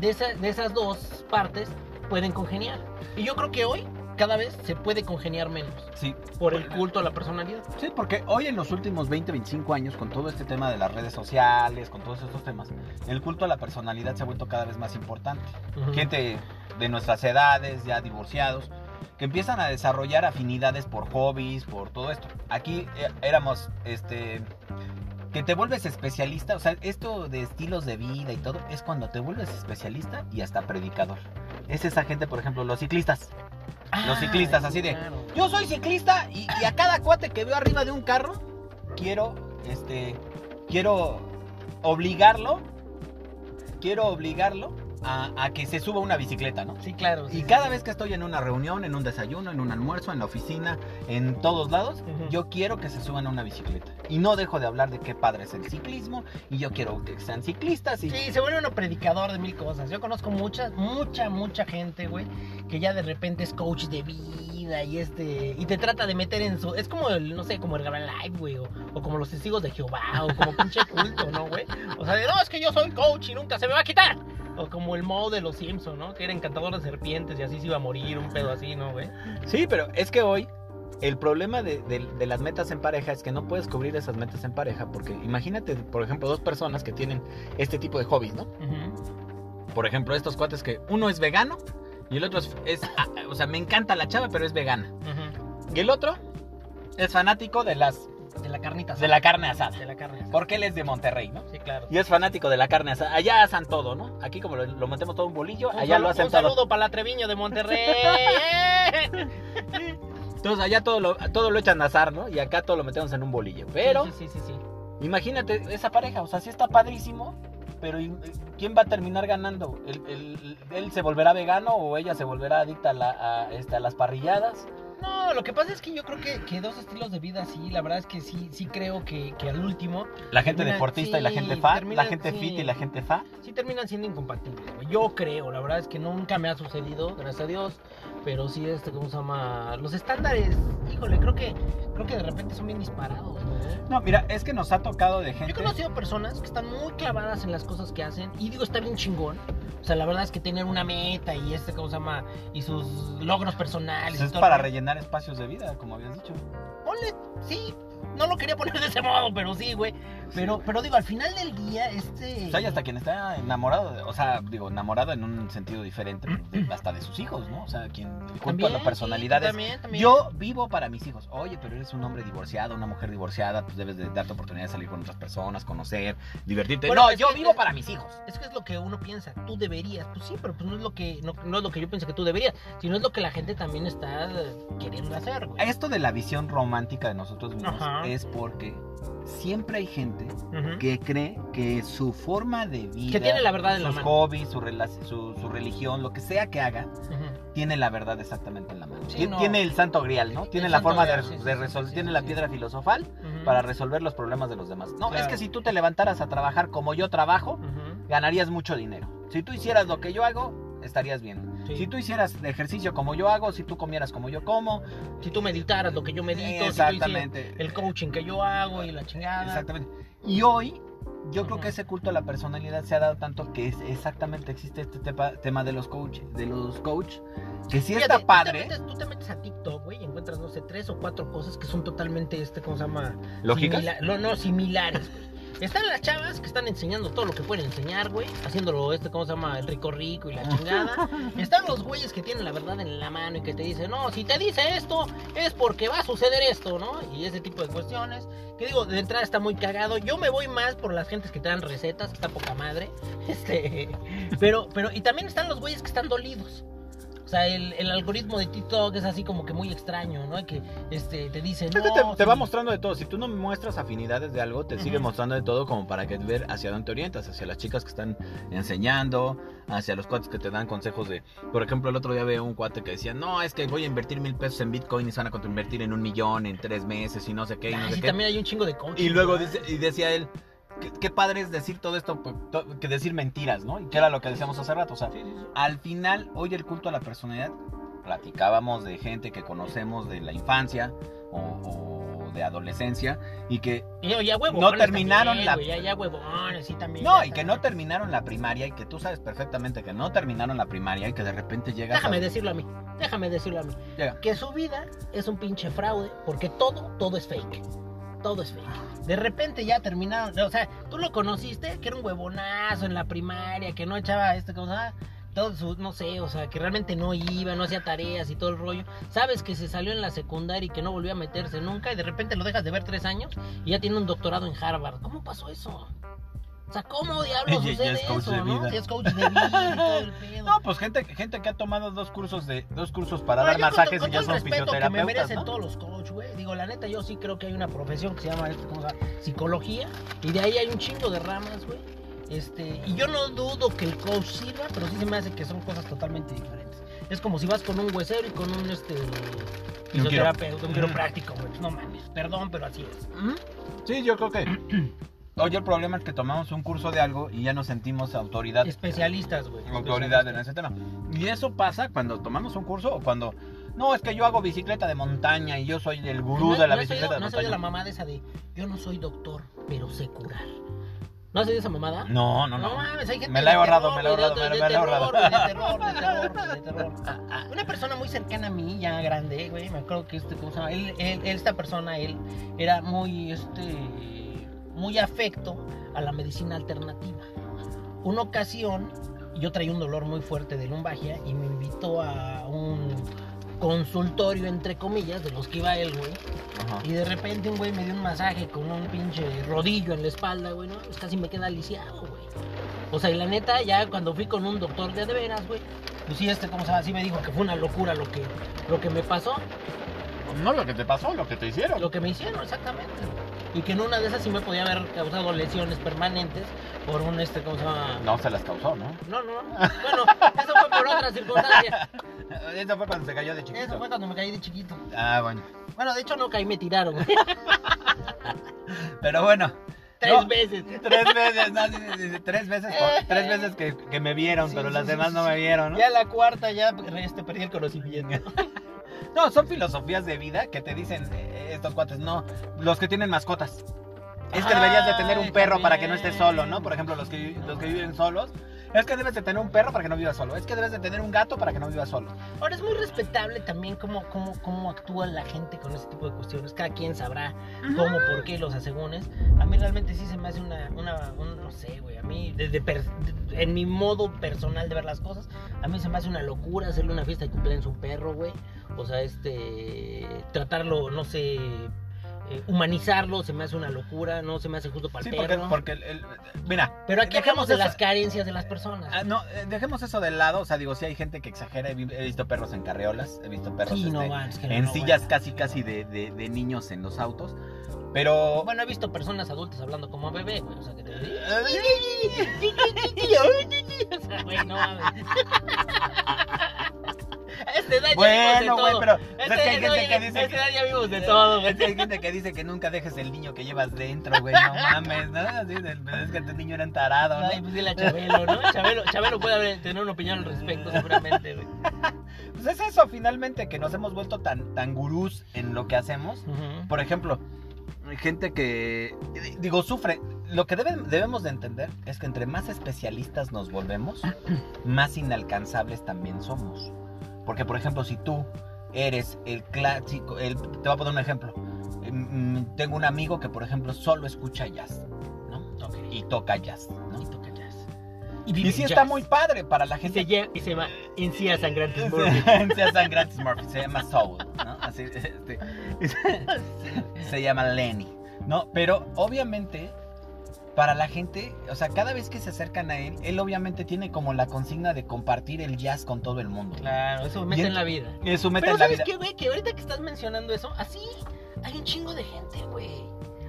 de, esa- de esas dos partes pueden congeniar. Y yo creo que hoy cada vez se puede congeniar menos Sí, por el culto a la personalidad. Sí, porque hoy en los últimos 20, 25 años, con todo este tema de las redes sociales, con todos estos temas, el culto a la personalidad se ha vuelto cada vez más importante. Gente de nuestras edades, ya divorciados, que empiezan a desarrollar afinidades por hobbies, por todo esto. Aquí eh, éramos, este, que te vuelves especialista, o sea, esto de estilos de vida y todo, es cuando te vuelves especialista y hasta predicador. Es esa gente, por ejemplo, los ciclistas. Los ciclistas, así de, claro. Yo soy ciclista y, y a cada cuate que veo arriba de un carro, quiero, este, quiero obligarlo, quiero obligarlo a, a que se suba una bicicleta, ¿no? Sí, claro. sí, Y sí, cada sí. vez que estoy en una reunión, en un desayuno, en un almuerzo, en la oficina, en todos lados, yo quiero que se suban a una bicicleta. Y no dejo de hablar de qué padre es el ciclismo, y yo quiero que sean ciclistas. Y... Sí, se vuelve uno predicador de mil cosas. Yo conozco mucha, mucha, mucha gente, güey, que ya de repente es coach de vida y este y te trata de meter en su es como el no sé, como el Live, güey, o, o como los testigos de Jehová o como pinche (laughs) culto, ¿no, güey? O sea, de, no, es que yo soy coach y nunca se me va a quitar. O como el modo de los Simpson, ¿no? Que era encantador de serpientes y así se iba a morir, un pedo así, ¿no, güey? Sí, pero es que hoy el problema de, de- de las metas en pareja es que no puedes cubrir esas metas en pareja, porque imagínate, por ejemplo, dos personas que tienen este tipo de hobbies, ¿no? Por ejemplo, estos cuates que uno es vegano y el otro es, es- ah, o sea, me encanta la chava, pero es vegana. Y el otro es fanático de las De la carnita de la carne asada. De la carne asada. Porque él es de Monterrey, ¿no? Sí, claro. Y es fanático de la carne asada. Allá asan todo, ¿no? Aquí como lo, lo metemos todo en un bolillo, Un allá lo hacen un todo. saludo para la Treviño de Monterrey. (laughs) Entonces allá todo lo, todo lo echan a asar, ¿no? Y acá todo lo metemos en un bolillo. Pero Sí, sí, sí, sí. imagínate esa pareja, o sea, sí está padrísimo, pero ¿y- ¿quién va a terminar ganando? ¿El- el- ¿Él se volverá vegano o ella se volverá adicta a, la- a, este, a las parrilladas? No, lo que pasa es que yo creo que, que dos estilos de vida, sí, la verdad es que sí, sí creo que, que al último La gente deportista y la gente fa, termina- la gente fit y la gente fa. sí terminan siendo incompatibles, güey. Yo creo, la verdad es que nunca me ha sucedido, gracias a Dios, pero sí, este, ¿cómo se llama? Los estándares, híjole, creo que, creo que de repente son bien disparados, ¿no? No, mira, es que nos ha tocado de Yo gente... he conocido personas que están muy clavadas en las cosas que hacen y digo, está bien chingón. O sea, la verdad es que tener una meta y este, ¿cómo se llama? Y sus logros personales. Pues y es todo para rellenar espacios de vida, como habías dicho. Ponle, sí, no lo quería poner de ese modo, pero sí, güey. Pero, pero digo, al final del día, este. O sea, y hasta quien está enamorado, de- o sea, digo, enamorado en un sentido diferente, de- hasta de sus hijos, ¿no? O sea, quien culto a la personalidad es, también, también. Yo vivo para mis hijos. Oye, pero eres un hombre divorciado, una mujer divorciada, pues debes de darte oportunidad de salir con otras personas, conocer, divertirte. Bueno, no, yo vivo para mis hijos. Es que es lo que uno piensa, tú deberías. Pues sí, pero pues no es lo que, no, no es lo que yo pienso que tú deberías, sino es lo que la gente también está queriendo hacer, güey. Esto de la visión romántica de nosotros mismos Ajá. es porque siempre hay gente que cree que su forma de vida, Que tiene la verdad en la sus mano. hobbies, su, su, su religión, lo que sea que haga, tiene la verdad exactamente en la mano. Sí, Tien- no. Tiene el santo grial, ¿no? El Tiene la forma grial, de, sí, de sí, resol- sí, tiene la piedra filosofal para resolver los problemas de los demás. No, es que si tú te levantaras a trabajar como yo trabajo, ganarías mucho dinero. Si tú hicieras lo que yo hago, estarías bien. Sí. Si tú hicieras ejercicio como yo hago, si tú comieras como yo como, Si tú meditaras lo que yo medito, si tú exactamente. el coaching que yo hago y la chingada. Exactamente. Y hoy yo creo Ujú. que ese culto a la personalidad se ha dado tanto que es exactamente existe este tepa- tema de los coach, de los coach, que sí Fíjate, está tú te padre, metes- Tú te metes a TikTok, güey, y encuentras, no sé, tres o cuatro cosas que son totalmente, este, ¿cómo se llama? lógicas. Simila- no, no, similares. Están las chavas que están enseñando todo lo que pueden enseñar, güey. Haciéndolo, este, ¿cómo se llama? El rico rico y la chingada. Están los güeyes que tienen la verdad en la mano y que te dicen, no, si te dice esto, es porque va a suceder esto, ¿no? Y ese tipo de cuestiones. Que digo, de entrada está muy cagado. Yo me voy más por las gentes que te dan recetas, que está poca madre. (laughs) Este. Pero, pero, y también están los güeyes que están dolidos. O sea, el, el algoritmo de TikTok es así como que muy extraño, ¿no? Que este, te dice, no. que te, te va sí". mostrando de todo. Si tú no muestras afinidades de algo, te sigue mostrando de todo como para que ver hacia dónde te orientas, hacia las chicas que están enseñando, hacia los cuates que te dan consejos de, por ejemplo, el otro día veo un cuate que decía, no, es que voy a invertir mil pesos en Bitcoin y se van a convertir en un millón en tres meses y no sé qué y no Ah, sé sí, qué. también hay un chingo de coaching. Y luego y decía él, qué, qué padre es decir todo esto, pues, que decir mentiras, ¿no? Y que era lo que decíamos hace rato, o sea, Sí, sí, sí. al final, hoy el culto a la personalidad, platicábamos de gente que conocemos de la infancia o, o de adolescencia y que Y No terminaron también, la- también. no, y que no terminaron la primaria y que tú sabes perfectamente que no terminaron la primaria y que de repente llegas Déjame a... decirlo a mí, déjame decirlo a mí. Llega. Que su vida es un pinche fraude, porque todo, todo es fake. Todo es fake. De repente ya terminaron, o sea, tú lo conociste, que era un huevonazo en la primaria, que no echaba este, ¿cómo se llama? Todo su, no sé, o sea, que realmente no iba, no hacía tareas y todo el rollo. Sabes que se salió en la secundaria y que no volvió a meterse nunca y de repente lo dejas de ver tres años y ya tiene un doctorado en Harvard. ¿Cómo pasó eso? O sea, ¿cómo diablos (laughs) Ya- ya sucede es coach eso, de no? vida. Ya es coach de vida y todo el (laughs) pedo. No, pues gente, gente que ha tomado dos cursos de dos cursos para Ahora, dar con masajes to- con y ya son respeto que me fisioterapeutas, merecen ¿no? todos los coach, güey. Digo, la neta, yo sí creo que hay una profesión que se llama este, ¿cómo se llama? psicología. Y de ahí hay un chingo de ramas, güey. Este, y yo no dudo que el coach sirva, pero sí se me hace que son cosas totalmente diferentes. Es como si vas con un huesero y con un este fisioterapeuta, un quiropráctico, güey. Pues no mames, perdón, pero así es. Sí, yo creo que. (clears throat) Oye, el problema es que tomamos un curso de algo y ya nos sentimos autoridad. Especialistas, güey. autoridad en ese tema. Y eso pasa cuando tomamos un curso o cuando. No, es que yo hago bicicleta de montaña y yo soy el gurú ¿No- de la no bicicleta de ¿No has oído montaña. la mamá de esa de yo no soy doctor, pero sé curar? ¿No has oído esa mamada? No, no, no. mames, hay gente Me la he de ahorrado, me la he ahorrado, de- me de la he ahorrado. De terror, de terror, (laughs) de. Una persona muy cercana a mí, ya grande, güey, me acuerdo que este, ¿cómo se llama? Él, él- esta persona, él, era muy, este, muy afecto a la medicina alternativa. Una ocasión, yo traía un dolor muy fuerte de lumbagia y me invitó a un consultorio, entre comillas, de los que iba él, güey. Ajá. Y de repente un güey me dio un masaje con un pinche rodillo en la espalda, güey, ¿no? Pues casi me queda lisiado, güey. O sea, y la neta, ya cuando fui con un doctor de de veras, güey, pues sí, este, ¿cómo se llama? Sí me dijo que fue una locura lo que, lo que me pasó, No lo que te pasó, lo que te hicieron. lo que me hicieron, exactamente. Y que en una de esas sí me podía haber causado lesiones permanentes por un, este, ¿cómo se llama? No se las causó, ¿no? No, no. Bueno, eso fue por otra circunstancia. (laughs) Eso fue cuando se cayó de chiquito. Eso fue cuando me caí de chiquito. Ah, bueno. Bueno, de hecho no caí, me tiraron, güey. (laughs) Pero bueno. Tres No, veces. Tres veces, no, tres veces, (laughs) tres veces que, que me vieron, Sí, pero sí, las demás sí, no me vieron, ¿no? Ya la cuarta ya este, perdí el conocimiento. No, son filosofías de vida que te dicen eh, estos cuates, no, los que tienen mascotas. Es que deberías de tener un perro para que no estés solo, ¿no? Por ejemplo, los que, los que viven solos. Es que debes de tener un perro para que no vivas solo. Es que debes de tener un gato para que no vivas solo. Ahora es muy respetable también cómo, cómo, cómo actúa la gente con ese tipo de cuestiones. Cada quien sabrá cómo, por qué los asegúnes. A mí realmente sí se me hace una, una un- no sé, güey. A mí, desde per- en mi modo personal de ver las cosas, a mí se me hace una locura hacerle una fiesta de cumpleaños a un perro, güey. O sea, este, tratarlo, no sé, eh, humanizarlo, se me hace una locura, no se me hace justo para Sí, el porque, perro. porque el- el- mira. Pero aquí dejemos hablamos de eso- las carencias de las personas. Ah, no, eh, dejemos eso de lado. O sea, digo, sí hay gente que exagera. He, vi- he visto perros en carreolas, he visto perros sí, no este, man, es que en sillas casi, casi de, de- de niños en los autos. Pero. Bueno, he visto personas adultas hablando como bebé, güey. O sea, que te (laughs) O sea, güey, no mames. Este edad ya Bueno, güey, pero Este- es que hay gente que dice edad ya de (laughs) todo, güey. Es que hay gente que dice que nunca dejes el niño que llevas dentro, güey. No mames, ¿no? Así de- es que tu niño era entarado, ¿no? Ay, pues dile a Chabelo, ¿no? Chabelo, Chabelo puede haber- tener una opinión al respecto, seguramente, güey. (laughs) Pues es eso, finalmente, que nos hemos vuelto tan, tan gurús en lo que hacemos. Por ejemplo, gente que, digo, sufre. Lo que deben- debemos de entender es que entre más especialistas nos volvemos, (clears throat) más inalcanzables también somos. Porque, por ejemplo, si tú eres el clásico, el, te voy a poner un ejemplo. Mm, Tengo un amigo que, por ejemplo, solo escucha jazz, ¿no? Y toca jazz, ¿no? Y sí jazz. está muy padre para la Y se, gente. lle- y se llama Encías Sangrantes (laughs) Murphy. Llama Gratis Murphy, se llama Soul, ¿no? Así, este, (laughs) se llama Lenny, ¿no? Pero obviamente para la gente, o sea, cada vez que se acercan a él, él obviamente tiene como la consigna de compartir el jazz con todo el mundo. Claro, eso me mete en la vida. Es su meta Pero en la ¿sabes vida. qué, güey? Que ahorita que estás mencionando eso, así hay un chingo de gente, güey.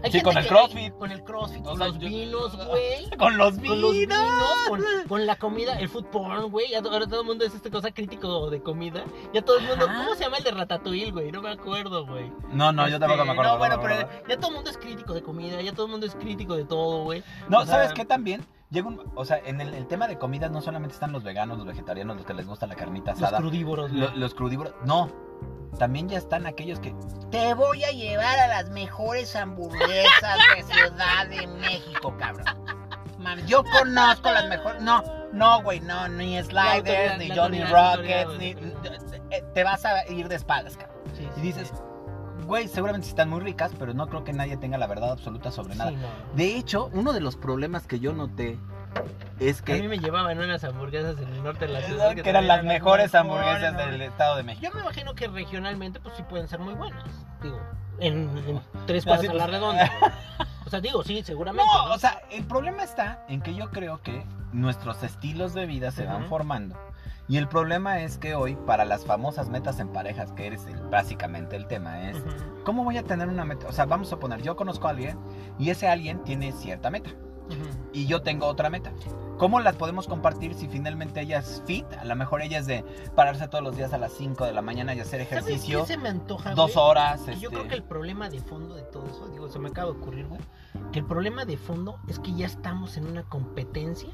Hay Sí, con el CrossFit. Con el crossfit, O con sea, los yo- vinos, güey. (laughs) Con los vinos. Con los vinos, con, con la comida, el food porn, güey. Ya to- Ahora todo el mundo es esta cosa crítico de comida. Ya todo el mundo. Ajá. ¿Cómo se llama el de Ratatouille, güey? No me acuerdo, güey. No, no, yo tampoco me Este, acuerdo. No, bueno, no, pero ya todo el mundo es crítico de comida. Ya todo el mundo es crítico de todo, güey. No, o sea- ¿sabes qué también? Llega un, o sea, en el, el tema de comidas no solamente están los veganos, los vegetarianos, los que les gusta la carnita Los asada. crudívoros, güey. Lo- los crudívoros. No. También ya están aquellos que te voy a llevar a las mejores hamburguesas de Ciudad de México, cabrón. Man, yo conozco las mejores. No, no, güey, no, ni Sliders, ni Johnny Rockets, ni. eh, Te vas a ir de espaldas, cabrón. Sí, Y sí, dices, sí. Güey, seguramente sí están muy ricas, pero no creo que nadie tenga la verdad absoluta sobre nada. Sí, no. De hecho, uno de los problemas que yo noté es A mí que, me llevaban unas hamburguesas en el norte de la (laughs) ciudad. que eran las mejores hamburguesas ¿no? del Estado de México. Yo me imagino que regionalmente, pues sí pueden ser muy buenas. Digo, en, en tres cuadras a la redonda. (laughs) O sea, digo, sí, seguramente. No, ¿no? o sea, el problema está en que yo creo que nuestros estilos de vida se van formando. Y el problema es que hoy, para las famosas metas en parejas, que eres el- básicamente el tema, es. ¿cómo voy a tener una meta? O sea, vamos a poner, yo conozco a alguien y ese alguien tiene cierta meta. Y yo tengo otra meta. ¿Cómo las podemos compartir si finalmente ella es fit? A lo mejor ella es de pararse todos los días a las 5 de la mañana y hacer ¿Sabes ejercicio qué se me antoja, dos güey? horas. Yo este, creo que el problema de fondo de todo eso, digo, se me acaba de ocurrir, güey, que el problema de fondo es que ya estamos en una competencia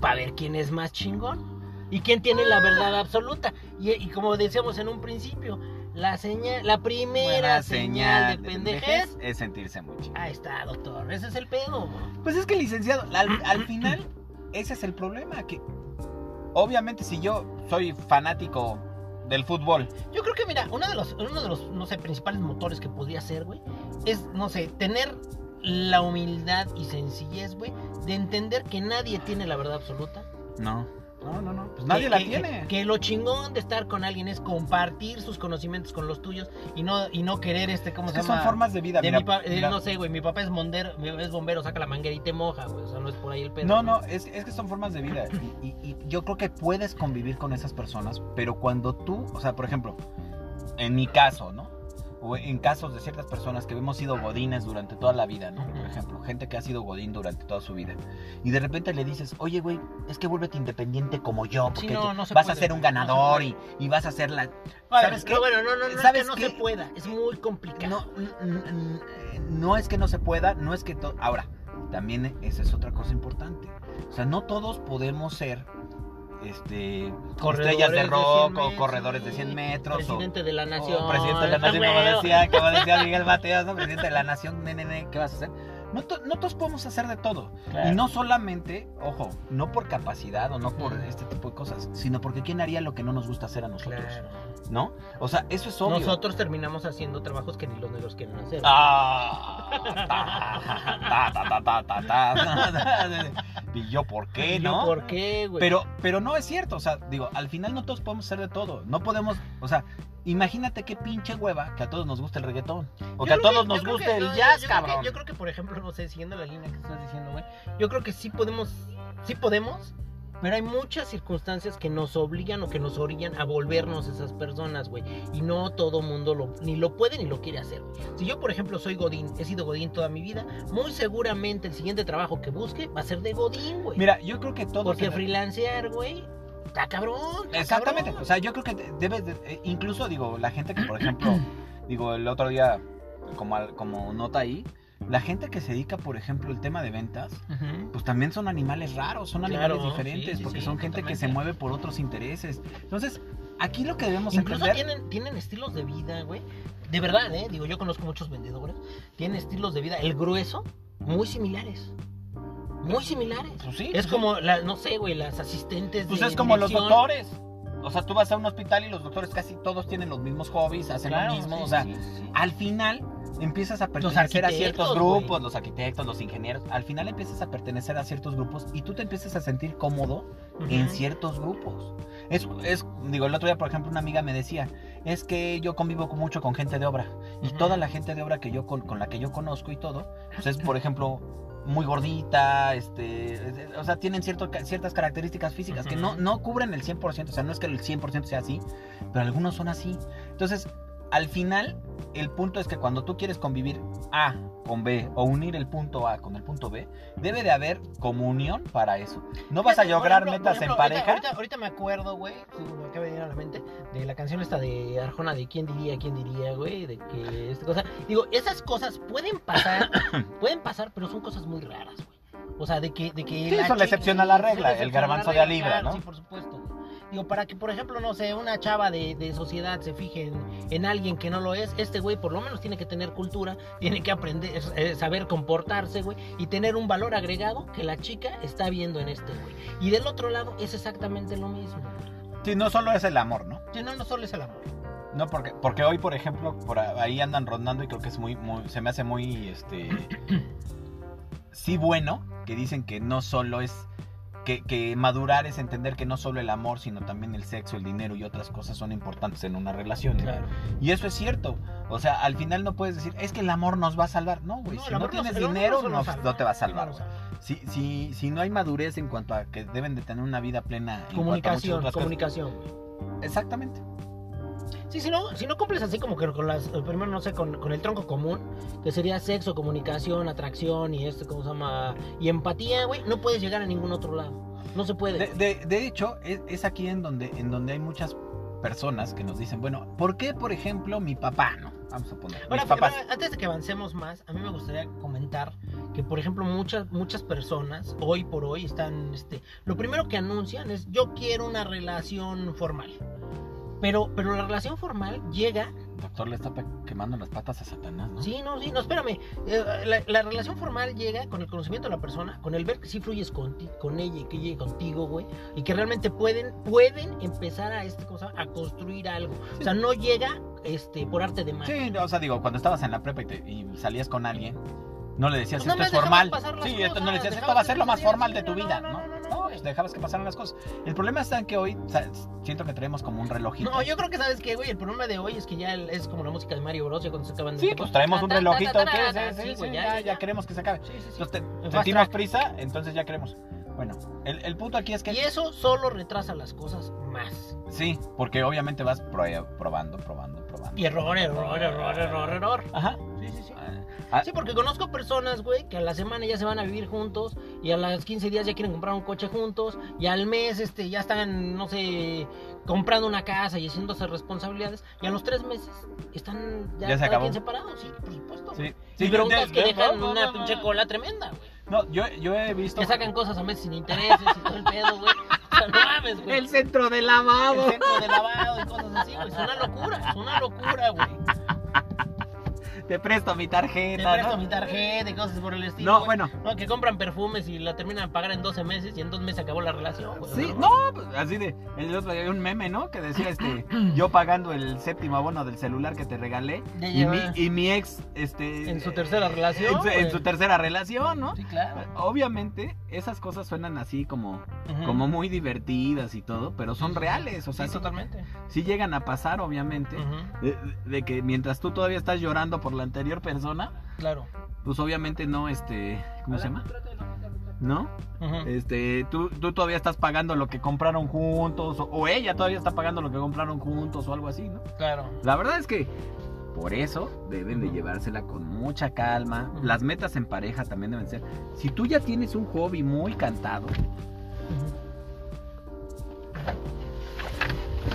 para ver quién es más chingón y quién tiene la verdad absoluta. Y, y como decíamos en un principio, la señal, la primera buena señal de pendejez. es sentirse muy chido. Ahí está, doctor, ese es el pedo. Pues es que licenciado, al, al final ese es el problema, que obviamente si yo soy fanático del fútbol, Yo creo que, mira, uno de los, uno de los, no sé, principales motores que podría ser, güey, es, no sé, tener la humildad y sencillez, güey, de entender que nadie tiene la verdad absoluta. no, no, no, no, pues nadie que, la que- tiene. Que, lo chingón de estar con alguien es compartir sus conocimientos con los tuyos y no, y no querer este, ¿cómo Es se que llama? son formas de vida. de mira, mi pa- de- mira. no sé, güey, mi papá es, mondero, es bombero, saca la manguera y te moja, güey, o sea, no es por ahí el pedo. No, no, es, es que son formas de vida. Y, y- y yo creo que puedes convivir con esas personas, pero cuando tú, o sea, por ejemplo, en mi caso, ¿no? O en casos de ciertas personas que hemos sido godines durante toda la vida, ¿no? Por ejemplo, gente que ha sido godín durante toda su vida. Y de repente le dices, oye, güey, es que vuélvete independiente como yo, Sí, porque no, vas puede, a ser un ganador y, y vas a ser la... Bueno, ¿Sabes qué? bueno, no, no, no, ¿Sabes es que no qué? se pueda, es muy complicado. No, no es que no se pueda, no es que todo. Ahora, también esa es otra cosa importante. O sea, no todos podemos ser este Corredores estrellas de rock 100 o corredores de sí. 100 metros o, Presidente de la nación. o presidente de la nación, como decía, como decía (laughs) Miguel Mateos, ¿no? presidente de la nación, nene, nene, ¿qué vas a hacer? No, to- no todos podemos hacer de todo. claro. Y no solamente, ojo, no por capacidad o no por este tipo de cosas, sino porque ¿quién haría lo que no nos gusta hacer a nosotros? Claro. ¿No? O sea, eso es obvio. Nosotros terminamos haciendo trabajos que ni los negros quieren hacer. Ah, ta, ta, ta, ta, ta, ta. (laughs) Y yo, ¿por qué, ¿Y yo no? ¿Por qué, güey? Pero, pero no es cierto, o sea, digo, al final no todos podemos hacer de todo. No podemos, o sea, imagínate qué pinche hueva que a todos nos gusta el reggaetón. O Yo que a todos que- nos guste que- el no, jazz, yo creo que- cabrón. yo creo que, por ejemplo, no sé, siguiendo la línea que estás diciendo, güey, yo creo que sí podemos, sí podemos, pero hay muchas circunstancias que nos obligan o que nos orillan a volvernos esas personas, güey. Y no todo mundo lo, ni lo puede ni lo quiere hacer, güey. Si yo, por ejemplo, soy Godín, he sido Godín toda mi vida, muy seguramente el siguiente trabajo que busque va a ser de Godín, güey. Mira, yo creo que todos... Porque freelancear, güey, está cabrón. está Exactamente, cabrón. o sea, yo creo que de- debes, de- eh, incluso digo, la gente que, por ejemplo, (clears throat) digo, el otro día, como, como nota ahí, la gente que se dedica, por ejemplo, al tema de ventas, Ujú. pues también son animales raros, son Claro, animales diferentes, sí, porque sí, son gente que se mueve por otros intereses. Entonces, aquí lo que debemos Incluso entender... tienen, tienen estilos de vida, güey. De verdad, ¿eh? Digo, yo conozco muchos vendedores. Tienen estilos de vida, el grueso, muy similares. Muy similares. Pues sí, Es pues como, la, no sé, güey, las asistentes Pues de es como los dirección. doctores. O sea, tú vas a un hospital y los doctores casi todos tienen los mismos hobbies, hacen Claro, lo mismo. sí, o sea, sí. al final empiezas a pertenecer a ciertos grupos, los arquitectos, los ingenieros. Al final empiezas a pertenecer a ciertos grupos y tú te empiezas a sentir cómodo en ciertos grupos. Es, es, digo, el otro día, por ejemplo, una amiga me decía, es que yo convivo con- mucho con gente de obra. Y Ujú. toda la gente de obra que yo con, con la que yo conozco y todo, pues es, por ejemplo, muy gordita, este, es- o sea, tienen cierto, ciertas características físicas que no, no cubren el 100%, o sea, no es que el 100% sea así, pero algunos son así. Entonces, al final, el punto es que cuando tú quieres convivir A con B o unir el punto A con el punto B, debe de haber comunión para eso. No vas a lograr ejemplo, metas ejemplo, en ahorita- pareja. Ahorita, ahorita me acuerdo, güey, me acaba de venir a la mente, de la canción esta de Arjona, de quién diría, quién diría, güey, de que esta cosa. Digo, esas cosas pueden pasar, (coughs) pueden pasar, pero son cosas muy raras, güey. O sea, de que. De que Sí, son la excepción a la regla, el la garbanzo de regla, a libra, ¿no? Sí, por supuesto, güey. Digo, para que, por ejemplo, no sé, una chava de, de sociedad se fije en, en alguien que no lo es, este güey por lo menos tiene que tener cultura, (laughs) tiene que aprender, eh, saber comportarse, güey, y tener un valor agregado que la chica está viendo en este güey. Y del otro lado es exactamente lo mismo. Sí, no solo es el amor, ¿no? Que no, no solo es el amor. No, porque, porque hoy, por ejemplo, por ahí andan rondando y creo que es muy, muy, se me hace muy, este, (clears throat) sí bueno, que dicen que no solo es, que, que madurar es entender que no solo el amor, sino también el sexo, el dinero y otras cosas son importantes en una relación. Claro. Y eso es cierto. O sea, al final no puedes decir, es que el amor nos va a salvar. No, güey, No, si no tienes dinero, no, te va a salvar. Si, si, si no hay madurez en cuanto a que deben de tener una vida plena. en cuanto a muchas Comunicación, otras comunicación. Exactamente. Sí, si no, si no cumples así como que con las, eh, primero no sé, con, con el tronco común, que sería sexo, comunicación, atracción y esto, ¿cómo se llama? Y empatía, güey, no puedes llegar a ningún otro lado. No se puede. De, de- de hecho, es, es aquí en donde, en donde hay muchas personas que nos dicen, bueno, ¿por qué, por ejemplo, mi papá, no? Vamos a poner, mis papás. antes de que avancemos más, a mí me gustaría comentar que, por ejemplo, muchas, muchas personas hoy por hoy están, este, lo primero que anuncian es yo quiero una relación formal. Pero, pero la relación formal llega Doctor le está quemando las patas a Satanás, ¿no? Sí, no, sí, no, espérame. Eh, la, la relación formal llega con el conocimiento de la persona, con el ver que sí fluyes con, ti- con ella y que llegue contigo, güey. Y que realmente pueden, pueden empezar a, este, ¿cómo se llama? a construir algo. O sea, no llega este, por arte de magia. Sí, o sea, digo, cuando estabas en la prepa y, te- y salías con alguien, no le decías, Pues esto es formal. Sí, esto no le decías, esto va a ser lo más formal de tu vida, no, ¿no? pues dejabas que pasaran las cosas. El problema está en que hoy, sea, siento que traemos como un relojito. No, yo creo que sabes qué, güey, el problema de hoy es que ya es como la música de Mario Bros. Ya cuando se acaban de Sí, pues traemos un relojito, ya, queremos que se acabe. Sí, sí, sí. Entonces, te- sentimos prisa, entonces ya queremos. Bueno, el, el punto aquí es que... Y eso solo retrasa las cosas más. Sí, porque obviamente vas pro- probando, probando, probando. Y error, error, error, error, error. Ajá. Sí, sí, sí. Ah, Sí, porque conozco personas, güey, que a la semana ya se van a vivir juntos y a los 15 días ya quieren comprar un coche juntos y al mes este ya están, no sé, comprando una casa y haciéndose responsabilidades y a los tres meses están ya, Ya se cada acabó. quien separados, sí, por supuesto. Sí, y sí, broncas de- que de- dejan no, no, una no, pinche no. cola tremenda, güey. No, yo, yo he visto... Que sacan (laughs) cosas a meses sin intereses y todo el pedo, güey. O sea, no mames, güey. El centro de El lavado. centro de lavado y cosas así, güey. Es una locura, es una locura, güey. Te presto mi Te tarjeta, presto ¿no? mi tarjeta y cosas por el estilo. No, güey. bueno. No, que compran perfumes y la terminan de pagar en 12 meses y en dos meses acabó la relación, güey. Sí, no, pues, así de. El otro día había un meme, ¿no? Que decía este. (clears throat) Yo pagando el séptimo abono del celular que te regalé. Ya Y mi, y mi ex, este. En su tercera relación, En su, en güey. su tercera relación, ¿no? Sí, claro. Obviamente, esas cosas suenan así como, como muy divertidas y todo, pero son reales. O sea, Sí, sí, totalmente. sí llegan a pasar, obviamente. De que mientras tú todavía estás llorando por la anterior persona, Claro. pues obviamente no, este. ¿Cómo se llama? ¿No? Este, tú, tú todavía estás pagando lo que compraron juntos, o, o ella todavía está pagando lo que compraron juntos, o algo así, ¿no? Claro. La verdad es que por eso deben de llevársela con mucha calma. Las metas en pareja también deben ser. Si tú ya tienes un hobby muy cantado,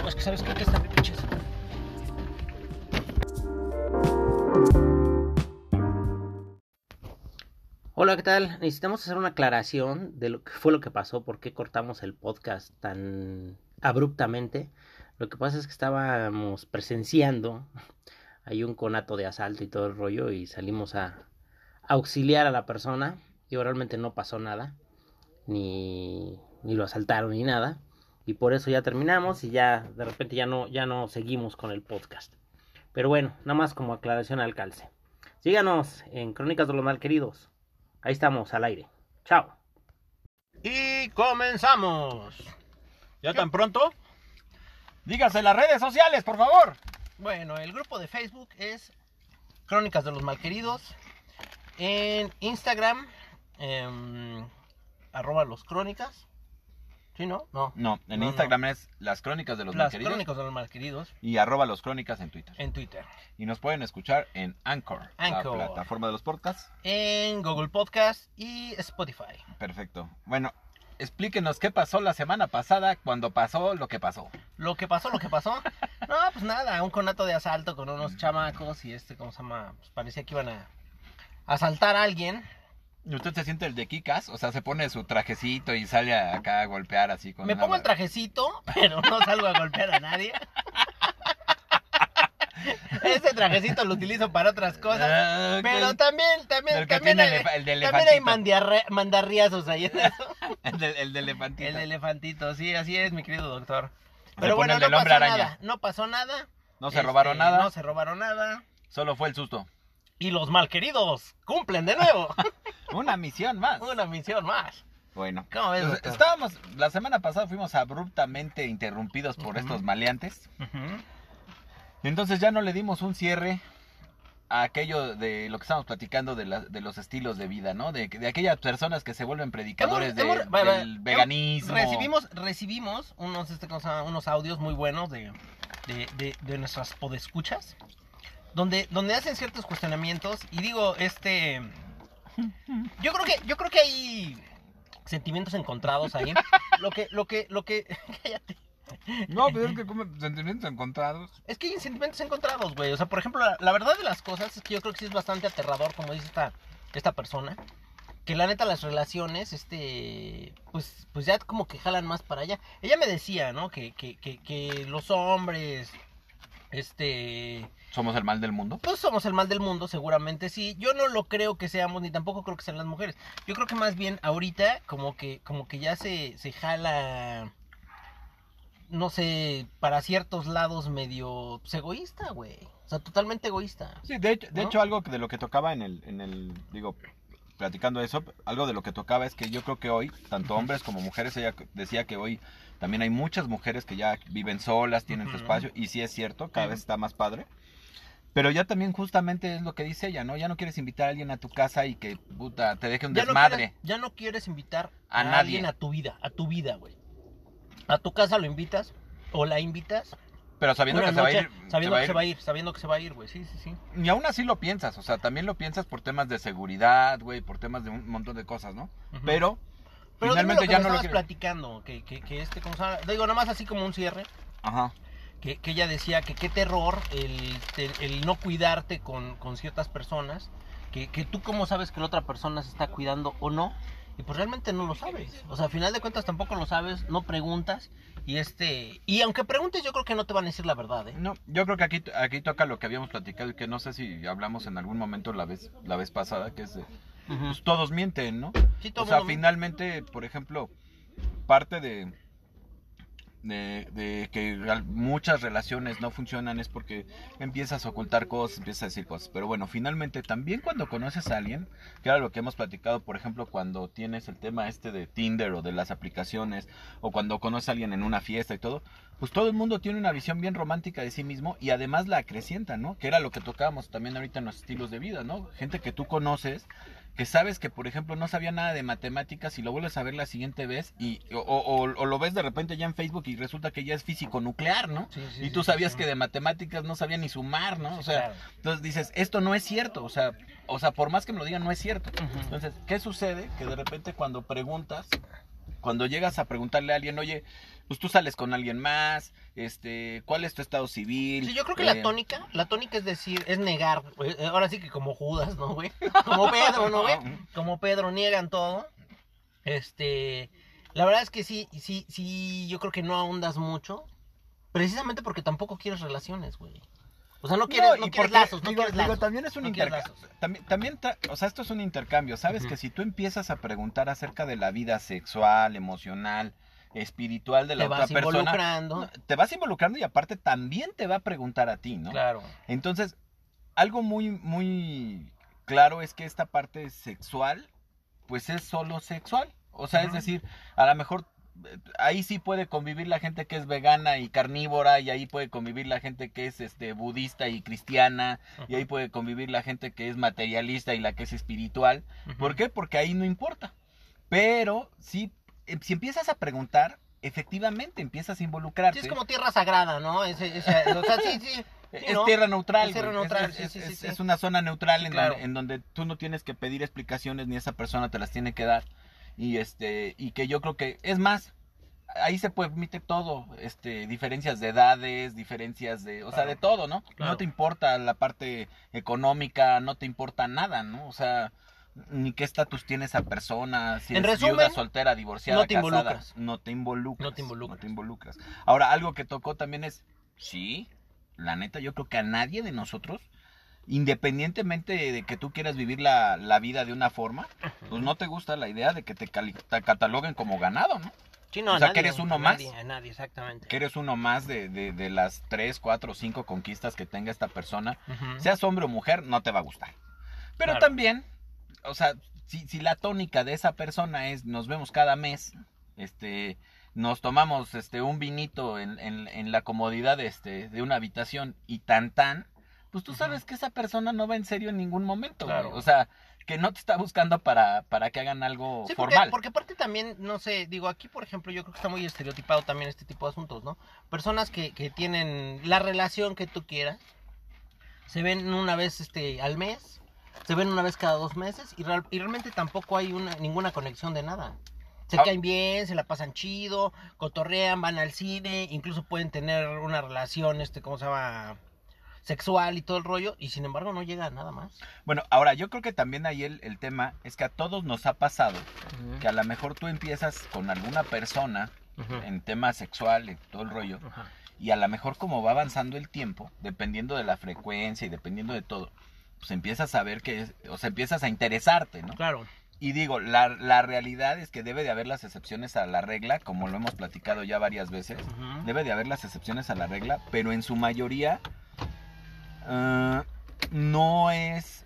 es que sabes que está bien pinches. Hola, ¿qué tal? Necesitamos hacer una aclaración de lo que fue lo que pasó, por qué cortamos el podcast tan abruptamente. Lo que pasa es que estábamos presenciando hay un conato de asalto y todo el rollo y salimos a auxiliar a la persona y realmente no pasó nada, ni, ni lo asaltaron ni nada y por eso ya terminamos y ya de repente ya no, ya no seguimos con el podcast. Pero bueno, nada más como aclaración al calce. Síganos en Crónicas de los Malqueridos. Ahí estamos al aire. Chao. Y comenzamos. ¿ya tan pronto? Dígase las redes sociales, por favor. Bueno, el grupo de Facebook es Crónicas de los Malqueridos. En Instagram, em, arroba los crónicas. ¿Sí, no? No. No, en No, Instagram es las crónicas de los Las Malqueridos crónicas de los malqueridos y arroba los crónicas en Twitter. en Twitter. Y nos pueden escuchar en Anchor, Anchor. la plataforma de los podcasts. En Google Podcast y Spotify. Perfecto. Bueno, explíquenos qué pasó la semana pasada cuando pasó lo que pasó. Lo que pasó, lo que pasó. (laughs) No, pues nada, un conato de asalto con unos chamacos y este, ¿cómo se llama? Pues parecía que iban a asaltar a alguien. ¿Y usted se siente el de Kikas? O sea, se pone su trajecito y sale acá a golpear así con Me una- pongo el trajecito, (laughs) pero no salgo a golpear a nadie. (laughs) Ese trajecito lo utilizo para otras cosas. Ah. Pero también, también, El también, hay, el de también hay mandarriazos ahí en eso. (laughs) El de, el de elefantito. El elefantito, sí, así es, mi querido doctor. Pero bueno, no pasó araña. nada, no pasó nada. No se Este, robaron nada, No se robaron nada. solo fue el susto. Y los malqueridos cumplen de nuevo (laughs) Una misión más. una misión más. Bueno, ¿Cómo ves, pues, estábamos, la semana pasada fuimos abruptamente interrumpidos por estos maleantes. Entonces ya no le dimos un cierre a aquello de lo que estábamos platicando de, la- de los estilos de vida, ¿no? De, de aquellas personas que se vuelven predicadores de- Hemos- del veganismo. Recibimos, recibimos unos, este, unos audios muy buenos de, de, de, de nuestras podescuchas, donde, donde hacen ciertos cuestionamientos y digo, este, yo creo que, yo creo que hay sentimientos encontrados ahí. (laughs) Lo que, lo que, lo que, (laughs) cállate. No, pero es que como sentimientos encontrados. Es que hay sentimientos encontrados, güey. O sea, por ejemplo, la, la verdad de las cosas es que yo creo que sí es bastante aterrador, como dice esta, esta persona. Que la neta las relaciones, este, pues, pues ya como que jalan más para allá. Ella me decía, ¿no? Que, que, que, que los hombres, este, Somos el mal del mundo. pues somos el mal del mundo, seguramente sí. Yo no lo creo que seamos, ni tampoco creo que sean las mujeres. Yo creo que más bien ahorita como que, como que ya se, se jala, no sé, para ciertos lados medio pues, egoísta, güey. O sea, totalmente egoísta. Sí, de hecho, de ¿No? hecho algo de lo que tocaba en el, en el, digo, platicando eso, algo de lo que tocaba es que yo creo que hoy, tanto hombres como mujeres, ella decía que hoy también hay muchas mujeres que ya viven solas, tienen su espacio, y sí es cierto, cada vez está más padre. Pero ya también justamente es lo que dice ella, ¿no? Ya no quieres invitar a alguien a tu casa y que, puta, te deje un Ya no, desmadre. quieres, ya no quieres invitar A a, nadie. alguien a tu vida, a tu vida, güey. A tu casa lo invitas o la invitas Pero sabiendo que se va a ir, sabiendo se que se va a ir, sabiendo que se va a ir, güey. Sí, sí, sí. Y aún así lo piensas, o sea, también lo piensas por temas de seguridad, güey, por temas de un montón de cosas, ¿no? Pero, Pero dime finalmente lo que ya me no lo estabas quiero. platicando, que, que, que este, ¿cómo se llama? Digo, nada más así como un cierre, Ajá. que, que ella decía que qué terror el, te- el no cuidarte con, con ciertas personas, que, que tú cómo sabes que la otra persona se está cuidando o no, y pues realmente no lo sabes. O sea, al final de cuentas tampoco lo sabes, no preguntas, y este, y aunque preguntes yo creo que no te van a decir la verdad, ¿eh? No, yo creo que aquí, aquí toca lo que habíamos platicado y que no sé si hablamos en algún momento la vez, la vez pasada, que es de, Pues todos mienten, ¿no? Sí, todo O sea, finalmente, por ejemplo, parte de, de, de que muchas relaciones no funcionan es porque empiezas a ocultar cosas, empiezas a decir cosas. Pero bueno, finalmente también cuando conoces a alguien, que era lo que hemos platicado, por ejemplo, cuando tienes el tema este de Tinder o de las aplicaciones, o cuando conoces a alguien en una fiesta y todo, pues todo el mundo tiene una visión bien romántica de sí mismo y además la acrecienta, ¿no? Que era lo que tocábamos también ahorita en los estilos de vida, ¿no? Gente que tú conoces que sabes que, por ejemplo, no sabía nada de matemáticas y lo vuelves a ver la siguiente vez y o, o- o lo ves de repente ya en Facebook y resulta que ya es físico nuclear, ¿no? Sí, sí, y tú sí, sabías que de matemáticas no sabía ni sumar, ¿no? O sea, claro. entonces dices, esto no es cierto, o sea, o sea, por más que me lo digan, no es cierto. Entonces, ¿qué sucede? Que de repente cuando preguntas, cuando llegas a preguntarle a alguien, oye, pues tú sales con alguien más, este, ¿cuál es tu estado civil? Sí, yo creo que Eh, la tónica, la tónica es decir, es negar, güey. Eh, ahora sí que como Judas, ¿no, güey? (laughs) Como Pedro, ¿no, güey? Como Pedro niegan todo. Este, la verdad es que sí, sí, sí, yo creo que no ahondas mucho, precisamente porque tampoco quieres relaciones, güey. O sea, no quieres, no, y quieres lazos, no digo, quieres digo, lazos. también es un no intercambio. También, también o sea, esto es un intercambio. Sabes que si tú empiezas a preguntar acerca de la vida sexual, emocional, espiritual de la Te otra vas persona, involucrando. te vas involucrando y aparte también te va a preguntar a ti, ¿no? Claro. Entonces, algo muy, muy claro es que esta parte sexual, pues es solo sexual. O sea, es decir, a lo mejor eh, ahí sí puede convivir la gente que es vegana y carnívora, y ahí puede convivir la gente que es este budista y cristiana, y ahí puede convivir la gente que es materialista y la que es espiritual. ¿Por qué? Porque ahí no importa. Pero sí, si empiezas a preguntar, efectivamente empiezas a involucrarte. Sí, es como tierra sagrada, ¿no? Ese- o sea, sí, sí. sí, es ¿no? tierra neutral. Es tierra neutral, Es, sí, es- sí, sí, es- sí. es una zona neutral Sí, en, claro. donde, en donde tú no tienes que pedir explicaciones ni esa persona te las tiene que dar. Y este y que yo creo que es más ahí se permite todo, este diferencias de edades, diferencias de, o sea, de todo, ¿no? Claro. No te importa la parte económica, no te importa nada, ¿no? O sea, ni qué estatus tiene esa persona, si En es resumen, viuda, soltera, divorciada, no te casada. involucras. No te involucras. No te involucras. No te involucras. Ahora, algo que tocó también es, sí, la neta, yo creo que a nadie de nosotros, independientemente de que tú quieras vivir la, la vida de una forma, pues no te gusta la idea de que te, cali- te cataloguen como ganado, ¿no? Sí, no, o sea, nadie, que eres uno más. Nadie, a nadie, exactamente. Que eres uno más de, de, de las tres, cuatro, cinco conquistas que tenga esta persona. Ujú. Seas hombre o mujer, no te va a gustar. Pero Claro. también, o sea, si, si la tónica de esa persona es nos vemos cada mes, este, nos tomamos este un vinito en, en, en la comodidad este, de una habitación y tan tan, pues tú sabes que esa persona no va en serio en ningún momento. Claro. O sea, que no te está buscando para, para que hagan algo Sí, porque, formal. porque aparte también, no sé, digo, aquí por ejemplo yo creo que está muy estereotipado también este tipo de asuntos, ¿no? Personas que, que tienen la relación que tú quieras, se ven una vez este al mes, se ven una vez cada dos meses y, real- y realmente tampoco hay una, ninguna conexión de nada. Se Ah. caen bien, se la pasan chido, cotorrean, van al cine, incluso pueden tener una relación, este, ¿cómo se llama? sexual y todo el rollo, y sin embargo no llega a nada más. Bueno, ahora yo creo que también ahí el, el tema es que a todos nos ha pasado que a lo mejor tú empiezas con alguna persona en tema sexual y todo el rollo, y a lo mejor como va avanzando el tiempo, dependiendo de la frecuencia y dependiendo de todo, pues empiezas a ver que, es- o sea, empiezas a interesarte, ¿no? Claro. Y digo, la, la realidad es que debe de haber las excepciones a la regla, como lo hemos platicado ya varias veces. Debe de haber las excepciones a la regla, pero en su mayoría ah, no es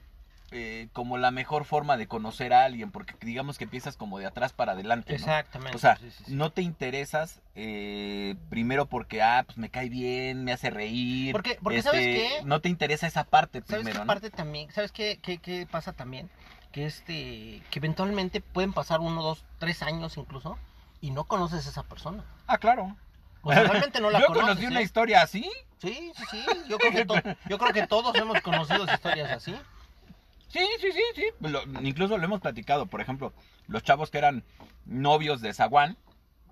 eh, como la mejor forma de conocer a alguien, porque digamos que empiezas como de atrás para adelante. ¿no? Exactamente. O sea, sí, sí, sí. no te interesas eh, primero porque, ah, pues me cae bien, me hace reír. Porque- porque este, ¿sabes qué? No te interesa esa parte ¿Sabes primero, qué ¿no? parte también? ¿Sabes qué, qué, qué pasa también? Que este, que eventualmente pueden pasar uno, dos, tres años incluso y no conoces a esa persona. Ah, claro. O sea, realmente no (laughs) la Yo conoces. conocí una ¿eh? historia así. Sí, sí, sí. Yo creo, que yo creo que todos hemos conocido historias así. Sí, sí, sí, sí. Lo- incluso lo hemos platicado. Por ejemplo, los chavos que eran novios de Zaguán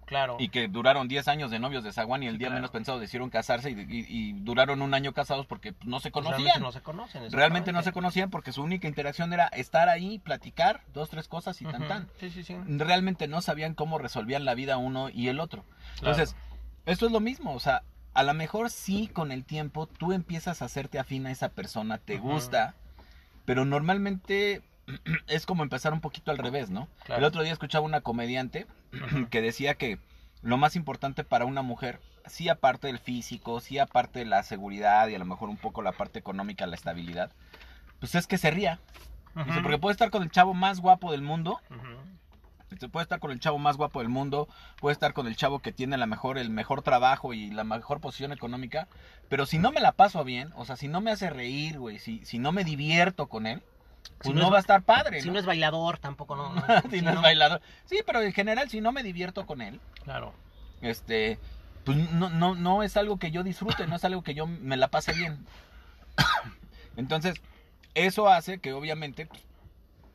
Claro. y que duraron 10 años de novios de Zaguán y el Sí, día claro. menos pensado decidieron casarse y, y- y duraron un año casados porque pues, no se Pues conocían. realmente no se conocen. Realmente no se conocían porque su única interacción era estar ahí, platicar, dos, tres cosas y tan Ujú. tan. Sí, sí, sí. Realmente no sabían cómo resolvían la vida uno y el otro. Claro. Entonces, esto es lo mismo, o sea, a lo mejor sí con el tiempo tú empiezas a hacerte afín a esa persona, te gusta, pero normalmente (clears throat) es como empezar un poquito al revés, ¿no? Claro. El otro día escuchaba una comediante (clears throat) que decía que lo más importante para una mujer, sí aparte del físico, sí aparte de la seguridad y a lo mejor un poco la parte económica, la estabilidad, pues es que se ría. Dice, porque puede estar con el chavo más guapo del mundo. Dice, puede estar con el chavo más guapo del mundo, puede estar con el chavo que tiene la mejor, el mejor trabajo y la mejor posición económica, pero si no me la paso bien, o sea, si no me hace reír, güey, si, si no me divierto con él, pues Si no, no es- va a estar padre, Si ¿no? no es bailador, tampoco no. no. (laughs) si no es bailador. Sí, pero en general, si no me divierto con él, Claro. este, pues no, no, no es algo que yo disfrute, no es algo que yo me la pase bien. (coughs) Entonces, eso hace que obviamente pues,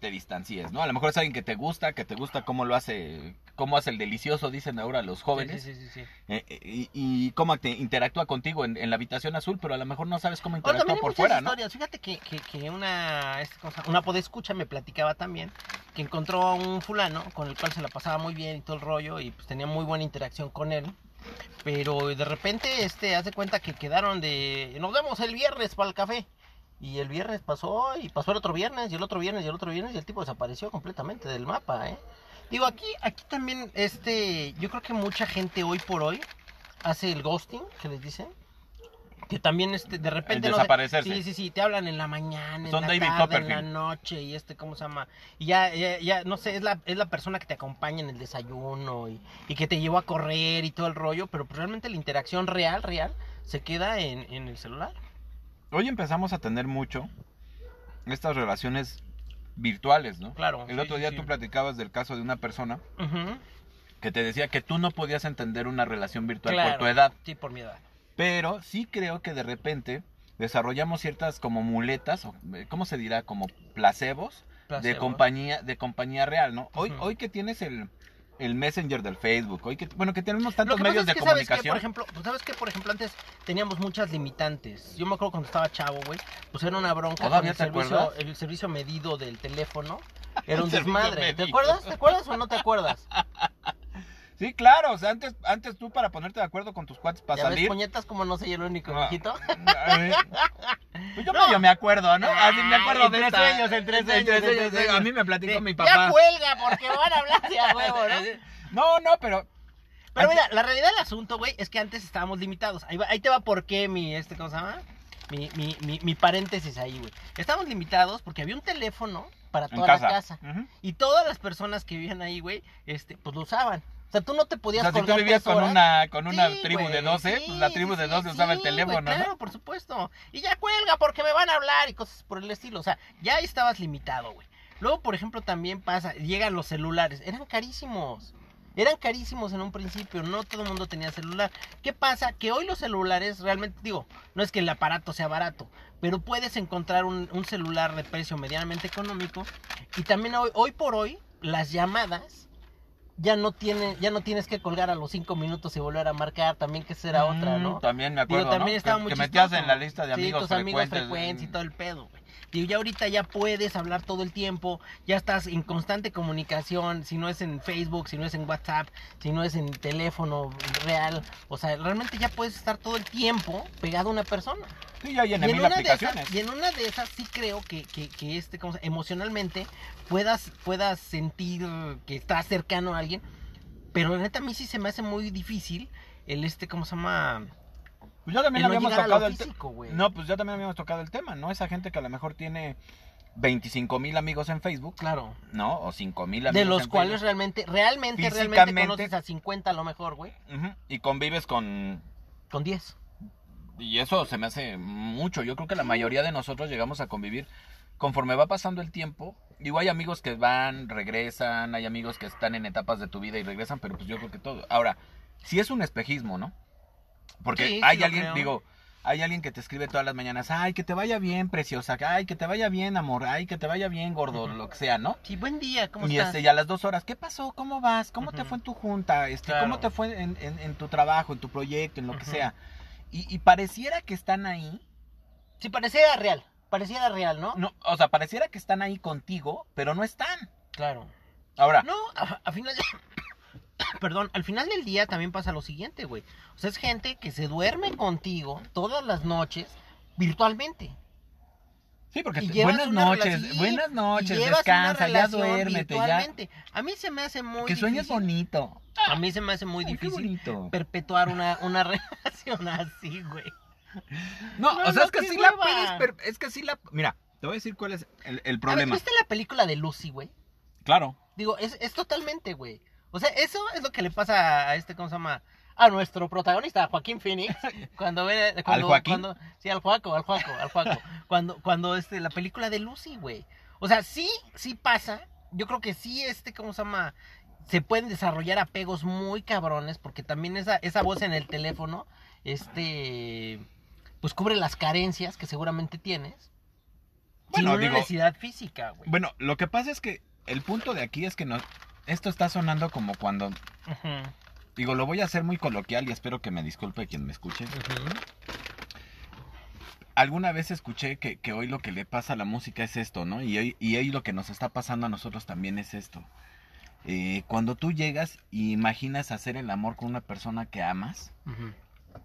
te distancies, ¿no? A lo mejor es alguien que te gusta, que te gusta cómo lo hace, cómo hace el delicioso, dicen ahora los jóvenes, Sí, sí, sí, sí. eh, eh, y, y cómo te interactúa contigo en, en la habitación azul, pero a lo mejor no sabes cómo Ahora, interactúa por fuera, ¿no? historias. Fíjate que, que, que una, este, una podescucha me platicaba también que encontró a un fulano con el cual se la pasaba muy bien y todo el rollo y pues tenía muy buena interacción con él. Pero de repente, este, hace cuenta que quedaron de, nos vemos el viernes para el café. Y el viernes pasó, y pasó el otro viernes, y el otro viernes, y el otro viernes, y el tipo desapareció completamente del mapa, ¿eh? Digo, aquí, aquí también, este, yo creo que mucha gente hoy por hoy hace el ghosting, que les dicen. Que también, este, de repente... no sé- desaparecerse. sí, sí, sí, te hablan en la mañana, en la David tarde, en la noche, y este, ¿cómo se llama? Y ya, ya, ya, no sé, es la, es la persona que te acompaña en el desayuno y, y que te llevó a correr y todo el rollo, pero pues realmente la interacción real, real, se queda en, en el celular. Hoy empezamos a tener mucho estas relaciones virtuales, ¿no? Claro. El sí, otro día sí. tú platicabas del caso de una persona que te decía que tú no podías entender una relación virtual claro. por tu edad. Sí, por mi edad. Pero sí creo que de repente desarrollamos ciertas como muletas, o, eh, ¿cómo se dirá? Como placebos de compañía, de compañía real, ¿no? Hoy, hoy que tienes el, el Messenger del Facebook, hoy que, bueno, que tenemos tantos que medios de que, ¿sabes qué? comunicación. por ejemplo, pues, ¿sabes qué? Por ejemplo, antes teníamos muchas limitantes. Yo me acuerdo cuando estaba chavo, güey, pues era una bronca con ¿Todavía el servicio, acuerdas? el servicio medido del teléfono. (laughs) Era un desmadre. ¿Te acuerdas? ¿Te acuerdas o no te acuerdas? (laughs) Sí, claro, o sea, antes, antes tú para ponerte de acuerdo con tus cuates para ¿Ya ves, salir. puñetas, como no soy el único, Ah. mijito? (laughs) Pues yo No. medio me acuerdo, ¿no? Así me acuerdo de entre sueños, entre sueños. A mí me platicó De, mi Ya papá. cuelga, porque van a hablar de a (laughs) huevo, ¿no? No, no, pero Pero Antes- mira, la realidad del asunto, güey, es que antes estábamos limitados. Ahí, va- ahí te va por qué mi, este, ¿cómo se llama? Mi, mi, mi, mi paréntesis ahí, güey. Estábamos limitados porque había un teléfono para toda casa. la casa. Y todas las personas que vivían ahí, güey, este, pues lo usaban. O sea, tú no te O podías sea, si tú vivías con una, con una Sí, tribu de güey, 12, sí, pues la tribu de sí, 12 usaba el teléfono, güey, Claro, ¿no? por supuesto. Y ya cuelga porque me van a hablar y cosas por el estilo. O sea, ya estabas limitado, güey. Luego, por ejemplo, también pasa, llegan los celulares, eran carísimos. Eran carísimos en un principio, no todo el mundo tenía celular. ¿Qué pasa? Que hoy los celulares realmente, digo, no es que el aparato sea barato, pero puedes encontrar un, un celular de precio medianamente económico. Y también hoy, hoy por hoy, las llamadas ya no tiene, ya no tienes que colgar a los cinco minutos y volver a marcar, también que será otra, ¿no? Mm, También me Digo, acuerdo, también ¿no? estaba que, muy que metías en la lista de Sí, amigos tus amigos frecuentes. frecuentes y todo el pedo, güey. Digo, ya ahorita ya puedes hablar todo el tiempo, ya estás en constante comunicación, si no es en Facebook, si no es en WhatsApp, si no es en teléfono real, o sea, realmente ya puedes estar todo el tiempo pegado a una persona. Sí, ya hay en Y en, mil una de aplicaciones. esas, y en una de esas sí creo que, que, que este, ¿cómo se llama? emocionalmente puedas, puedas sentir que estás cercano a alguien, pero la neta a mí sí se me hace muy difícil el este, ¿cómo se llama? Pues ya también no habíamos tocado el físico. No, pues ya también habíamos tocado el tema, ¿no? Esa gente que a lo mejor tiene 25 mil amigos en Facebook, Claro. ¿no? O 5 mil amigos De los en cuales Facebook. realmente, realmente, realmente conoces a 50 a lo mejor, güey. Ujú, Y convives con... Con 10. Y eso se me hace mucho. Yo creo que la mayoría de nosotros llegamos a convivir conforme va pasando el tiempo. Digo, hay amigos que van, regresan, hay amigos que están en etapas de tu vida y regresan, pero pues yo creo que todo. Ahora, si es un espejismo, ¿no? Porque Sí, hay alguien, creo. digo, hay alguien que te escribe todas las mañanas, ay, que te vaya bien, preciosa, ay, que te vaya bien, amor, ay, que te vaya bien, gordo, lo que sea, ¿no? Sí, buen día, ¿cómo y estás? este, ya a las dos horas, ¿qué pasó? ¿Cómo vas? ¿Cómo te fue en tu junta? Este, Claro. ¿Cómo te fue en, en- en tu trabajo, en tu proyecto, en lo que sea? Y, y pareciera que están ahí, Sí, pareciera real. Pareciera real, ¿no? no, o sea, pareciera que están ahí contigo, pero no están. Claro. Ahora, No, a, a final de... (coughs) Perdón, al final del día también pasa lo siguiente, güey. O sea, es gente que se duerme contigo todas las noches virtualmente. sí, porque te- buenas noches, buenas noches, llevas una descansa, ya duérmete, ya. A mí se me hace muy Que sueñes difícil. bonito. A mí se me hace muy Ay, difícil perpetuar una, una (laughs) relación así, güey. No, No, o sea, no, es que sí la hueva. puedes, per- es que sí la, mira, te voy a decir cuál es el, el A ver, problema. ¿viste la película de Lucy, güey? Claro. Digo, es, es totalmente, güey. O sea, eso es lo que le pasa a este, ¿cómo se llama? A nuestro protagonista, a Joaquín Phoenix, (laughs) cuando ve... Cuando, Joaquín? Cuando, sí, al Joaco, al Joaco, al Joaco. (laughs) cuando, cuando, este, la película de Lucy, güey. O sea, sí, sí pasa. Yo creo que sí, este, ¿cómo se llama? Se pueden desarrollar apegos muy cabrones, porque también esa, esa voz en el teléfono, este, pues cubre las carencias que seguramente tienes. Bueno, sin una digo- necesidad física, güey. Bueno, lo que pasa es que el punto de aquí es que no, esto está sonando como cuando, digo, lo voy a hacer muy coloquial y espero que me disculpe quien me escuche. Alguna vez escuché que, que hoy lo que le pasa a la música es esto, ¿no? Y hoy, y hoy lo que nos está pasando a nosotros también es esto. Eh, cuando tú llegas y imaginas hacer el amor con una persona que amas.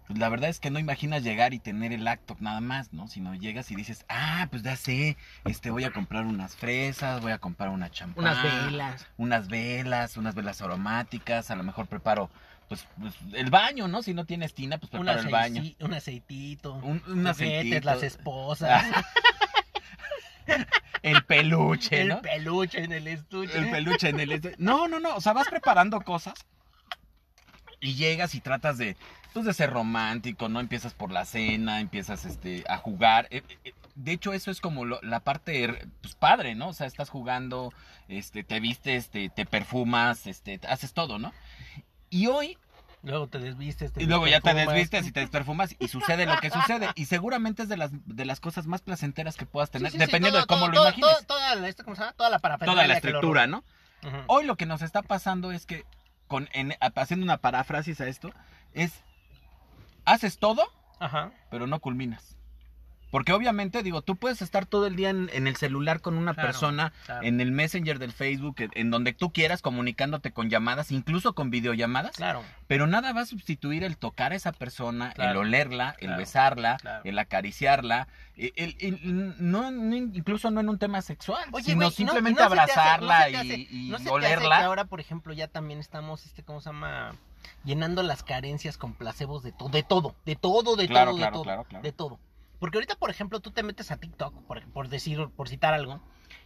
Pues la verdad es que no imaginas llegar y tener el acto nada más, ¿no? Sino llegas y dices, ah, pues ya sé, este, voy a comprar unas fresas, voy a comprar una champán. Unas velas. Unas velas, unas velas aromáticas, a lo mejor preparo, pues, pues, el baño, ¿no? Si no tienes tina, pues preparo el baño. un aceitito. Un, un juguetes, las esposas. (laughs) el peluche, el ¿no? peluche en el estuche. El peluche en el... este- No, no, no, o sea, vas preparando cosas y llegas y tratas de, pues, de ser romántico, ¿no? Empiezas por la cena, empiezas, este, a jugar. Eh, eh, De hecho, eso es como lo- la parte, pues, padre, ¿no? O sea, estás jugando, este, te vistes, te, te perfumas, este, haces todo, ¿no? Y hoy Luego te desvistes. te y luego ya te desvistes y te desperfumas y sucede lo que sucede. Y seguramente es de las, de las cosas más placenteras que puedas tener, sí, sí, dependiendo todo, de cómo todo, lo todo, imagines. todo- toda la, este, ¿cómo se llama? Toda la parafernalia Toda la lo estructura. ¿no? Hoy lo que nos está pasando es que, con, en- haciendo una paráfrasis a esto, es, haces todo, Ajá. pero no culminas. Porque obviamente, digo, tú puedes estar todo el día en, en el celular con una Claro, persona, claro. en el messenger del Facebook, en, en donde tú quieras, comunicándote con llamadas, incluso con videollamadas, Claro. pero nada va a sustituir el tocar a esa persona, el olerla, el besarla, el acariciarla, el- el- el- no, no- incluso no en un tema sexual, Oye, sino güey, ¿no- simplemente no hace- abrazarla hace- y, y ¿no se te hace olerla. ahora, por ejemplo, ya también estamos, este, ¿cómo se llama? Llenando las carencias con placebos de todo, de todo, de todo, de Claro, todo, claro, de todo, claro, claro. de todo. Porque ahorita, por ejemplo, tú te metes a TikTok, por, por decir, por citar algo,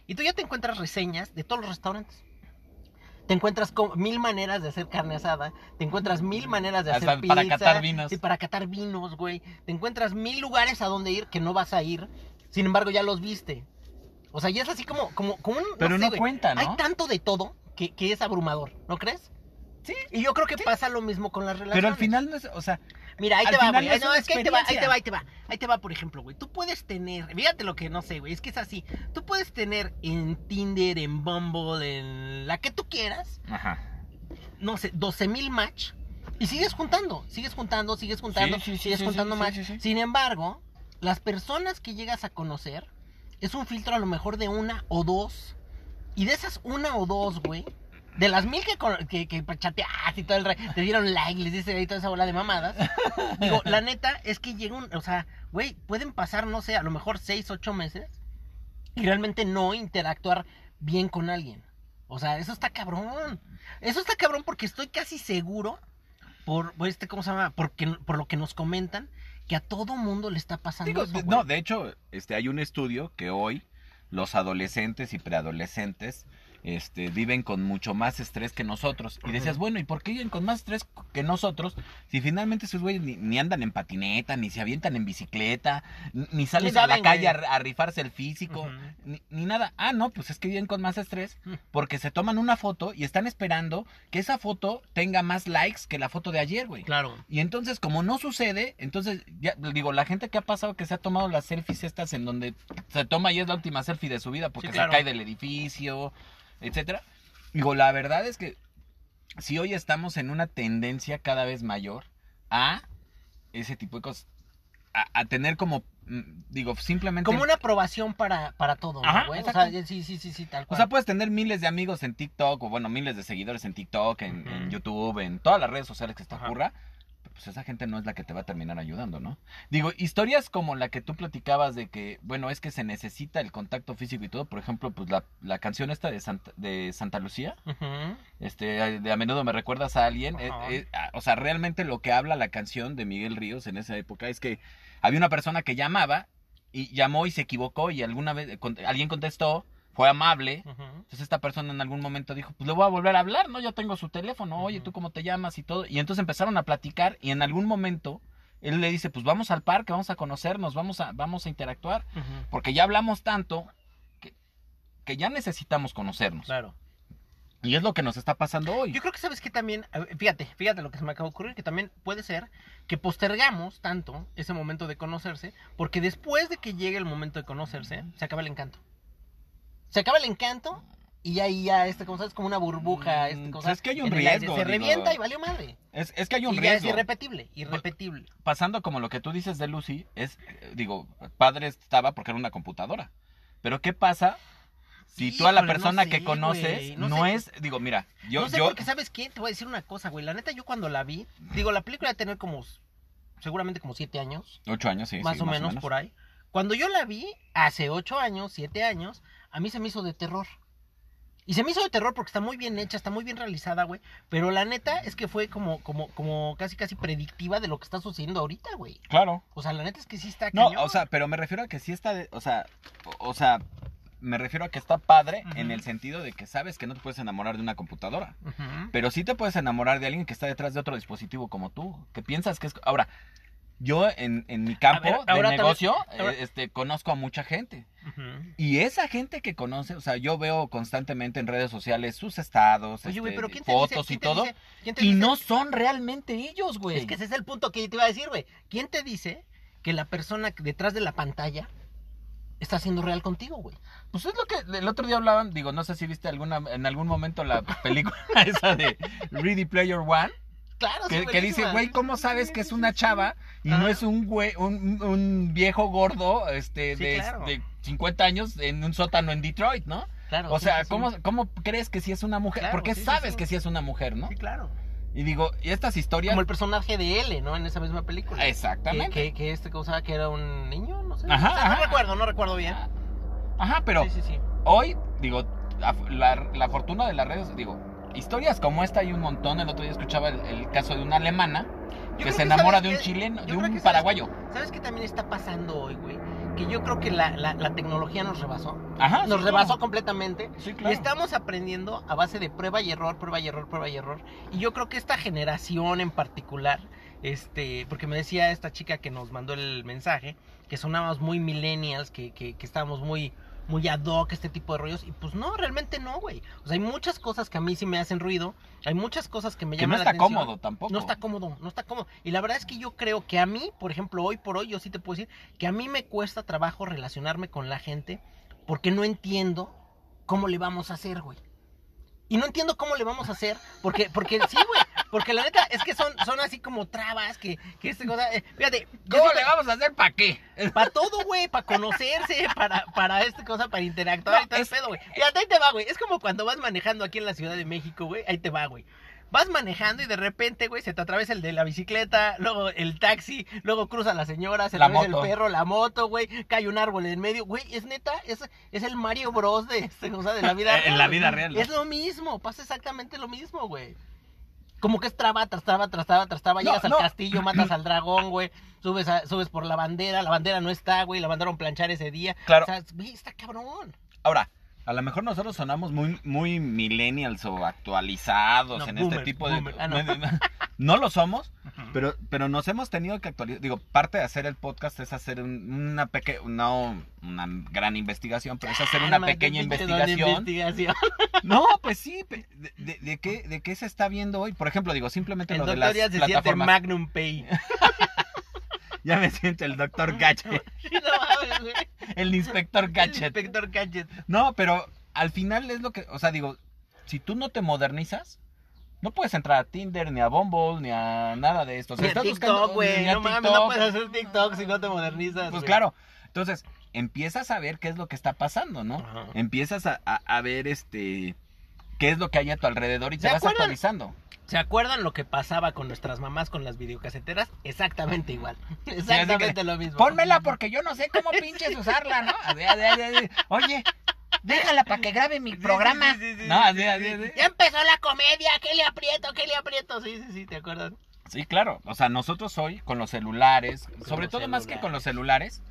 y tú ya te encuentras reseñas de todos los restaurantes. Te encuentras con mil maneras de hacer carne asada, te encuentras mil maneras de hacer Hasta pizza, para catar vinos. sí, para catar vinos, güey. Te encuentras mil lugares a donde ir que no vas a ir, sin embargo ya los viste. O sea, ya es así como, como, como un. Pero sé, no güey. cuenta, ¿no? Hay tanto de todo que, que es abrumador, ¿no crees? Sí. Y yo creo que pasa lo mismo con las relaciones. Pero al final no es, o sea, Mira, ahí te va, güey. no es No, una es que ahí te va, ahí te va, ahí te va. Ahí te va, por ejemplo, güey. Tú puedes tener, fíjate lo que no sé, güey. Es que es así. Tú puedes tener en Tinder, en Bumble, en la que tú quieras, ajá. no sé, 12 mil match. Y sigues juntando, sigues juntando, sigues juntando, Sí, sigues sí, juntando match. Sin embargo, las personas que llegas a conocer es un filtro a lo mejor de una o dos. Y de esas una o dos, güey, de las mil que, que, que chateaste y todo el re- te dieron like, les dice ahí toda esa bola de mamadas. (laughs) Digo, la neta es que llega un, o sea, güey, pueden pasar, no sé, a lo mejor seis, ocho meses y realmente no interactuar bien con alguien. O sea, eso está cabrón. Eso está cabrón porque estoy casi seguro, por, este, ¿cómo se llama? Porque, por lo que nos comentan, que a todo mundo le está pasando Digo, eso, no, de hecho, este, hay un estudio que hoy los adolescentes y preadolescentes este, viven con mucho más estrés que nosotros. Y decías, bueno, ¿y por qué viven con más estrés que nosotros si finalmente esos güeyes ni, ni andan en patineta, ni se avientan en bicicleta, ni, ni salen a la calle a, rifarse el físico, ni, ni nada? Ah, no, pues es que viven con más estrés Mm. porque se toman una foto y están esperando que esa foto tenga más likes que la foto de ayer, güey. Claro. Y entonces, como no sucede, entonces, ya digo, la gente que ha pasado que se ha tomado las selfies estas en donde se toma y es la última selfie de su vida porque Sí, claro. se cae del edificio, etcétera. Digo, la verdad es que si hoy estamos en una tendencia cada vez mayor a ese tipo de cosas, a, a tener como, mm, digo, simplemente... Como una aprobación para, para todo, ¿no, Ajá, güey? O sea, sí, sí, sí, sí, tal O cual. sea, puedes tener miles de amigos en TikTok, o bueno, miles de seguidores en TikTok, en. YouTube, en todas las redes sociales que se te Ajá. Pues esa gente no es la que te va a terminar ayudando, ¿no? Digo, historias como la que tú platicabas de que, bueno, es que se necesita el contacto físico y todo. Por ejemplo, pues la, la canción esta de Santa, de Santa Lucía, este, de a menudo me recuerdas a alguien. eh, eh, o sea, realmente lo que habla la canción de Miguel Ríos en esa época es que había una persona que llamaba y llamó y se equivocó y alguna vez con- alguien contestó, fue amable. Entonces esta persona en algún momento dijo, pues le voy a volver a hablar, ¿no? Yo tengo su teléfono, oye. ¿tú cómo te llamas? Y todo. Y entonces empezaron a platicar y en algún momento él le dice, pues vamos al parque, vamos a conocernos, vamos a, vamos a interactuar. Porque ya hablamos tanto que, que ya necesitamos conocernos. Claro. Y es lo que nos está pasando hoy. Yo creo que sabes que también, fíjate, fíjate lo que se me acaba de ocurrir, que también puede ser que postergamos tanto ese momento de conocerse, porque después de que llegue el momento de conocerse, se acaba el encanto. Se acaba el encanto y ahí ya, este, como sabes, como una burbuja, este, Mm, como pues es que hay un riesgo, Se digo. revienta y valió madre. Es, es que hay un y ya es riesgo. irrepetible, irrepetible. Pasando como lo que tú dices de Lucy, es, eh, digo, padre estaba porque era una computadora. Pero ¿qué pasa si tú a la Híjole, no persona sé, que conoces no, no sé. es, digo, mira, yo, no sé yo, porque, ¿sabes qué? Te voy a decir una cosa, güey. La neta, yo cuando la vi, digo, la película debe tener como, seguramente como siete años. ocho años, sí, más sí, o menos por ahí. Cuando yo la vi, hace ocho años, siete años, a mí se me hizo de terror. Y se me hizo de terror porque está muy bien hecha, está muy bien realizada, güey. Pero la neta es que fue como, como, como casi, casi predictiva de lo que está sucediendo ahorita, güey. Claro. O sea, la neta es que sí está No, cañón. o sea, pero me refiero a que sí está, de- o sea, o, o sea, me refiero a que está padre en el sentido de que sabes que no te puedes enamorar de una computadora. Pero sí te puedes enamorar de alguien que está detrás de otro dispositivo como tú, que piensas que es... Ahora, yo en, en mi campo ver, de también- negocio, eh, este, conozco a mucha gente. Y esa gente que conoce, o sea, yo veo constantemente en redes sociales sus estados, Oye, este, pero ¿quién te fotos dice? y todo, dice- y dice- no son realmente ellos, güey. Es que ese es el punto que te iba a decir, güey. ¿Quién te dice que la persona detrás de la pantalla está siendo real contigo, güey? Pues es lo que el otro día hablaban, digo, no sé si viste alguna en algún momento la película (laughs) esa de Ready Player One, Claro, que, sí, que dice, güey, ¿cómo sabes que es una chava y no es un güey, un, un viejo gordo, este, Sí, de, claro. de 50 años en un sótano en Detroit, ¿no? Claro, O sí, sea, sí, sí. ¿cómo, ¿cómo crees que sí es una mujer? Claro, Porque sabes sí. que sí es una mujer, ¿no? Sí, claro. Y digo, y estas historias... Como el personaje de L, ¿no? En esa misma película. Que, Exactamente. que, que este cosa que era un niño, no sé. Ajá, O sea, no recuerdo, no recuerdo bien. Ajá, pero Sí, sí, sí. hoy, digo, la, la- la fortuna de las redes, digo, historias como esta hay un montón. El otro día escuchaba el, el caso de una alemana que se enamora ¿sabes de un chileno, de un ¿sabes paraguayo. qué? ¿Sabes qué también está pasando hoy, güey? Que yo creo que la, la, la tecnología nos rebasó. Ajá. Nos sí, rebasó claro. completamente. Sí, Y claro. estamos aprendiendo a base de prueba y error, prueba y error, prueba y error. Y yo creo que esta generación en particular, este, porque me decía esta chica que nos mandó el mensaje, que sonábamos muy millennials, que, que, que estábamos muy, muy ad hoc este tipo de rollos. Y pues no, realmente no, güey. O sea, hay muchas cosas que a mí sí me hacen ruido. Hay muchas cosas que me Que llaman no la está atención. cómodo tampoco. No está cómodo, no está cómodo. Y la verdad es que yo creo que a mí, por ejemplo, hoy por hoy, yo sí te puedo decir que a mí me cuesta trabajo relacionarme con la gente porque no entiendo cómo le vamos a hacer, güey. Y no entiendo cómo le vamos a hacer, porque, porque sí, güey, porque la neta es que son, son así como trabas, que, que este cosa, eh, fíjate, ¿Cómo le vamos a hacer para qué? para todo, güey, para conocerse, para, para esta cosa, para interactuar y todo el pedo, güey. Fíjate, ahí te va, güey. Es como cuando vas manejando aquí en la Ciudad de México, güey. Ahí te va, güey. Vas manejando y de repente, güey, se te atraviesa el de la bicicleta, luego el taxi, luego cruza la señora, se La atraviesa moto. el perro, la moto, güey, cae un árbol en medio, güey, es neta, es, es el Mario Bros de este cosa de la vida (laughs) En la vida real, ¿no? Es lo mismo, pasa exactamente lo mismo, güey. Como que es traba, tras traba, tras traba, tras traba, No, llegas no. al castillo, matas al dragón, güey, subes, a- subes por la bandera, la bandera no está, güey, la mandaron planchar ese día. Claro. O sea, güey, está cabrón. Ahora, a lo mejor nosotros sonamos muy, muy millennials o actualizados No, en este tipo de... Ah, (laughs) no. no lo somos, pero, pero nos hemos tenido que actualizar. Digo, parte de hacer el podcast es hacer un- una pequeña, no una gran investigación, pero es hacer una Cálmate, pequeña investigación. investigación. (laughs) No, pues sí, de, de- de qué, ¿de qué se está viendo hoy? Por ejemplo, digo, simplemente El lo de las ya se siente plataformas. Magnum Pay. (laughs) (laughs) Ya me siento el doctor (laughs) Gadget, Sí, no mames, güey. el inspector El Gadget. Inspector Gadget. No, pero al final es lo que, o sea, digo, si tú no te modernizas, no puedes entrar a Tinder, ni a Bumble, ni a nada de esto. O sea, Ni a estás TikTok, güey. No mames, no puedes hacer TikTok si no te modernizas. Pues claro. Entonces, empiezas a ver qué es lo que está pasando, ¿no? Ajá. Empiezas a, a- a ver este qué es lo que hay a tu alrededor y te ¿Se vas acuerdan? actualizando. ¿Se acuerdan lo que pasaba con nuestras mamás con las videocaseteras? Exactamente igual. (laughs) Exactamente que, lo mismo. Pónmela porque yo no sé cómo pinches usarla, ¿no? Así, así, así, así. Oye, déjala para que grabe mi programa. sí, sí, sí, no, sí, así, sí, así, sí. así. Ya empezó la comedia, ¿qué le aprieto? ¿Qué le aprieto? Sí, sí, sí, ¿te acuerdas? Sí, claro. O sea, nosotros hoy con los celulares, sobre los todo más que con los celulares.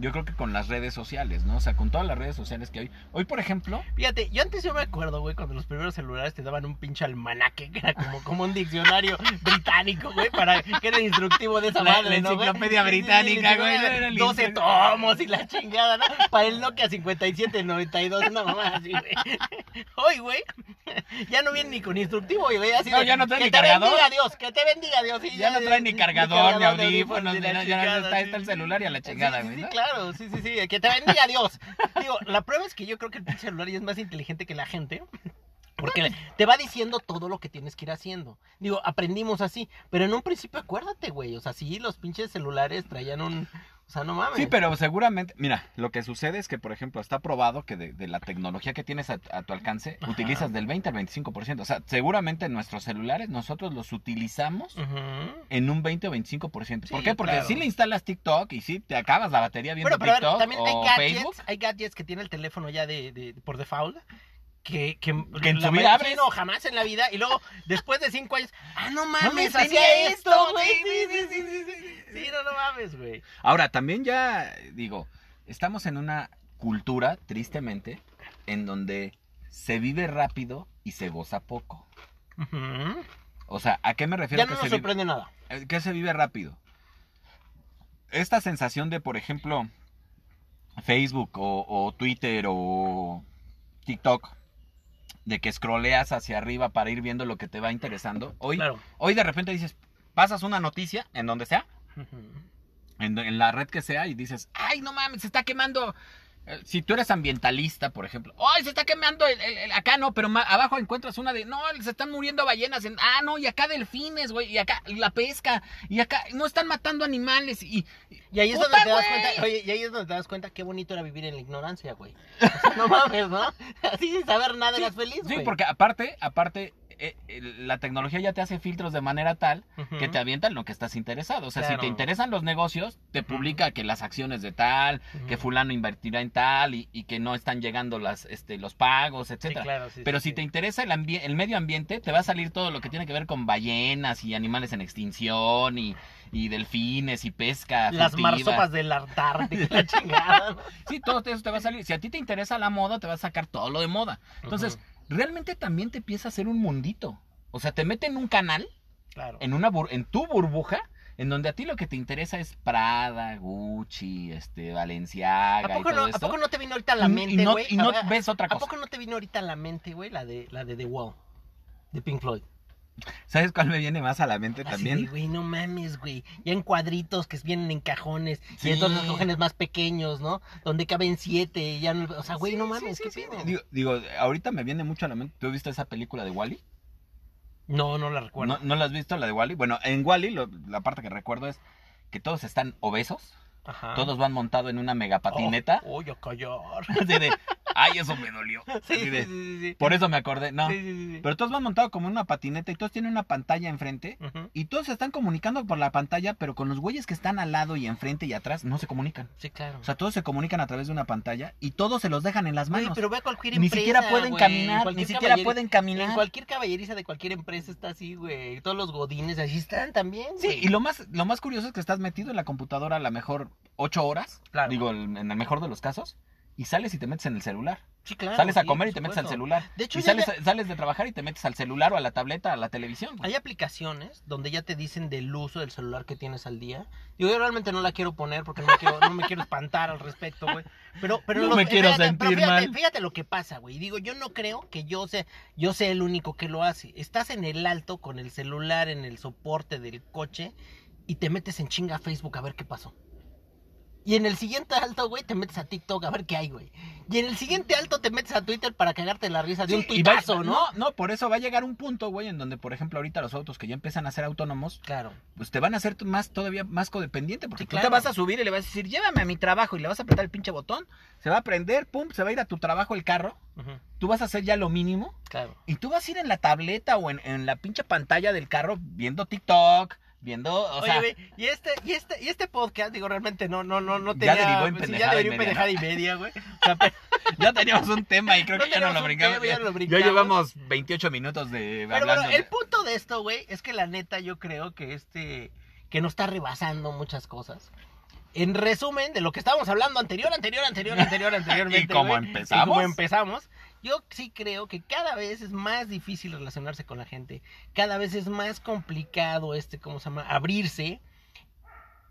Yo creo que con las redes sociales, ¿no? O sea, con todas las redes sociales que hay. Hoy, por ejemplo, Fíjate, yo antes yo me acuerdo, güey, cuando los primeros celulares te daban un pinche almanaque, que era como, como un diccionario (laughs) británico, güey, para que era instructivo de esa La- madre, la ¿no, güey? enciclopedia británica, güey, sí, era el 12 instru- tomos y la chingada, ¿no? Para el Nokia 5792, no más, así, güey. (laughs) Hoy, güey, (laughs) ya no viene ni con instructivo, güey, así No, de, ya no trae que ni te cargador. bendiga Dios, que te bendiga Dios. ya no trae ni cargador, ni audífonos, y ni la nada, ya no está, sí, está el celular y a la chingada, Sí, sí, sí, claro, sí, sí, sí, que te bendiga Dios. Digo, la prueba es que yo creo que el celular ya es más inteligente que la gente. Porque le- te va diciendo todo lo que tienes que ir haciendo. Digo, aprendimos así. Pero en un principio acuérdate, güey. O sea, sí, los pinches celulares traían un... O sea, no mames. Sí, pero seguramente, mira, lo que sucede es que, por ejemplo, está probado que de, de la tecnología que tienes a, a tu alcance, Ajá. utilizas del 20 al 25%. O sea, seguramente nuestros celulares nosotros los utilizamos en un 20 o 25%. ¿Por Sí, qué? Porque claro. si le instalas TikTok y si te acabas la batería viendo Pero, pero TikTok también hay gadgets, Facebook. hay gadgets que tiene el teléfono ya de, de- por default. Que, que, Que en la su vida abres. no, jamás en la vida. Y luego, después de cinco años, ah, no mames, mames, hacía esto, güey. sí, Sí, sí, sí, sí, no, no mames, güey. Ahora, también ya, digo, estamos en una cultura, tristemente, en donde se vive rápido y se goza poco. O sea, ¿a qué me refiero Ya que no se nos vive- sorprende nada. eh, que se vive rápido? Esta sensación de, por ejemplo, Facebook o, o Twitter o TikTok, de que scrolleas hacia arriba para ir viendo lo que te va interesando. Hoy, Claro. hoy de repente dices, pasas una noticia en donde sea, en, en la red que sea y dices, ay, no mames, se está quemando. Eh, Si tú eres ambientalista, por ejemplo, ay, se está quemando el, el- el- acá, no, pero abajo encuentras una de, no, se están muriendo ballenas, en, ah, no, y acá delfines, güey, y acá la pesca, y acá no están matando animales, y, Y ahí es ¡Puta, donde te das güey! cuenta, oye, y ahí es donde te das cuenta qué bonito era vivir en la ignorancia, güey. O (laughs) sea, no mames, ¿no? (laughs) Así sin saber nada eras feliz, sí, güey. porque aparte, aparte, eh, la tecnología ya te hace filtros de manera tal que te avientan lo que estás interesado. O sea, si te interesan los negocios, te publica que las acciones de tal, que fulano invertirá en tal y, y que no están llegando las, este, los pagos, Sí, etcétera. claro, sí, Pero sí, si te interesa el, medio ambiente, te va a salir todo lo que tiene que ver con ballenas y animales en extinción y, y delfines y pesca. Las marsopas del Antártica, la (laughs) chingada. Sí, todo eso te va a salir. Si a ti te interesa la moda, te va a sacar todo lo de moda. Entonces, realmente también te empieza a hacer un mundito. O sea, te mete en un canal, Claro. en, una bur- en tu burbuja, en donde a ti lo que te interesa es Prada, Gucci, este, Valenciaga ¿A poco, y todo no, ¿A poco no te vino ahorita a la mente, y no, y A ves otra ¿A cosa. poco no te vino ahorita a la mente, güey, la de, la de The Wall? De Pink Floyd. ¿Sabes cuál me viene más a la mente Así también? de, güey, no mames, güey. Ya en cuadritos que vienen en cajones. Sí. Y entonces cajones más pequeños, ¿no? Donde caben siete. y Ya no, o sea, güey, Sí, no sí, mames, sí, ¿qué sí. pedo? Digo, digo, ahorita me viene mucho a la mente. ¿Tú viste esa película de Wally? No, no la recuerdo. ¿No, ¿No la has visto, la de Wally? Bueno, en Wally la parte que recuerdo es que todos están obesos, Ajá. todos van montados en una mega patineta. Oh, oh, callar. (laughs) Así de, ay, eso me dolió. (laughs) Sí, de, sí, sí. Por eso me acordé, no. Sí, sí, sí, sí. Pero todos van montados como en una patineta y todos tienen una pantalla enfrente. Y todos se están comunicando por la pantalla, pero con los güeyes que están al lado y enfrente y atrás no se comunican. Sí, claro. O sea, todos se comunican a través de una pantalla y todos se los dejan en las manos. pero ve a cualquier ni empresa, siquiera pueden güey, caminar, ni siquiera pueden En caminar. cualquier caballeriza de cualquier empresa está así, güey. Todos los godines así están también, Sí, y lo más, lo más curioso es que estás metido en la computadora a lo mejor ocho horas, Claro. digo, en el mejor de los casos, y sales y te metes en el celular. Sí, claro, sales a sí, comer y te metes al celular. De hecho, y sales, ya- sales de trabajar y te metes al celular o a la tableta, a la televisión. güey. Hay aplicaciones donde ya te dicen del uso del celular que tienes al día. Yo realmente no la quiero poner porque no me quiero, no me quiero espantar al respecto, güey. Pero, pero No los- me quiero fíjate, sentir pero fíjate, mal. Fíjate lo que pasa, güey. Digo, yo no creo que yo sea, yo sea el único que lo hace. Estás en el alto con el celular en el soporte del coche y te metes en chinga a Facebook a ver qué pasó. Y en el siguiente alto, güey, te metes a TikTok a ver qué hay, güey. Y en el siguiente alto te metes a Twitter para cagarte la risa de un Sí, tuitazo, ¿no? No, no, por eso va a llegar un punto, güey, en donde, por ejemplo, ahorita los autos que ya empiezan a ser autónomos, Claro. pues te van a hacer más todavía más codependiente, porque Sí, tú te vas a subir y le vas a decir, llévame a mi trabajo, y le vas a apretar el pinche botón, se va a prender, pum, se va a ir a tu trabajo el carro, tú vas a hacer ya lo mínimo, Claro. y tú vas a ir en la tableta o en, en la pinche pantalla del carro viendo TikTok, viendo, o Oye, sea, güey, y este, y este, y este podcast, digo, realmente no, no, no, no Ya tenía. derivó en sí, pendejada ya derivó en pendejada y media, güey. (laughs) O sea, pero, ya teníamos un tema y creo No que ya no lo brincamos. tema, ya Ya, lo ya brincamos. llevamos 28 minutos de pero hablando. bueno, el punto de esto, güey, es que la neta yo creo que este, que nos está rebasando muchas cosas. En resumen, de lo que estábamos hablando anterior, anterior, anterior, (laughs) anterior, anteriormente. Y como empezamos. Y como empezamos. Yo sí creo que cada vez es más difícil relacionarse con la gente. Cada vez es más complicado este, ¿cómo se llama? Abrirse.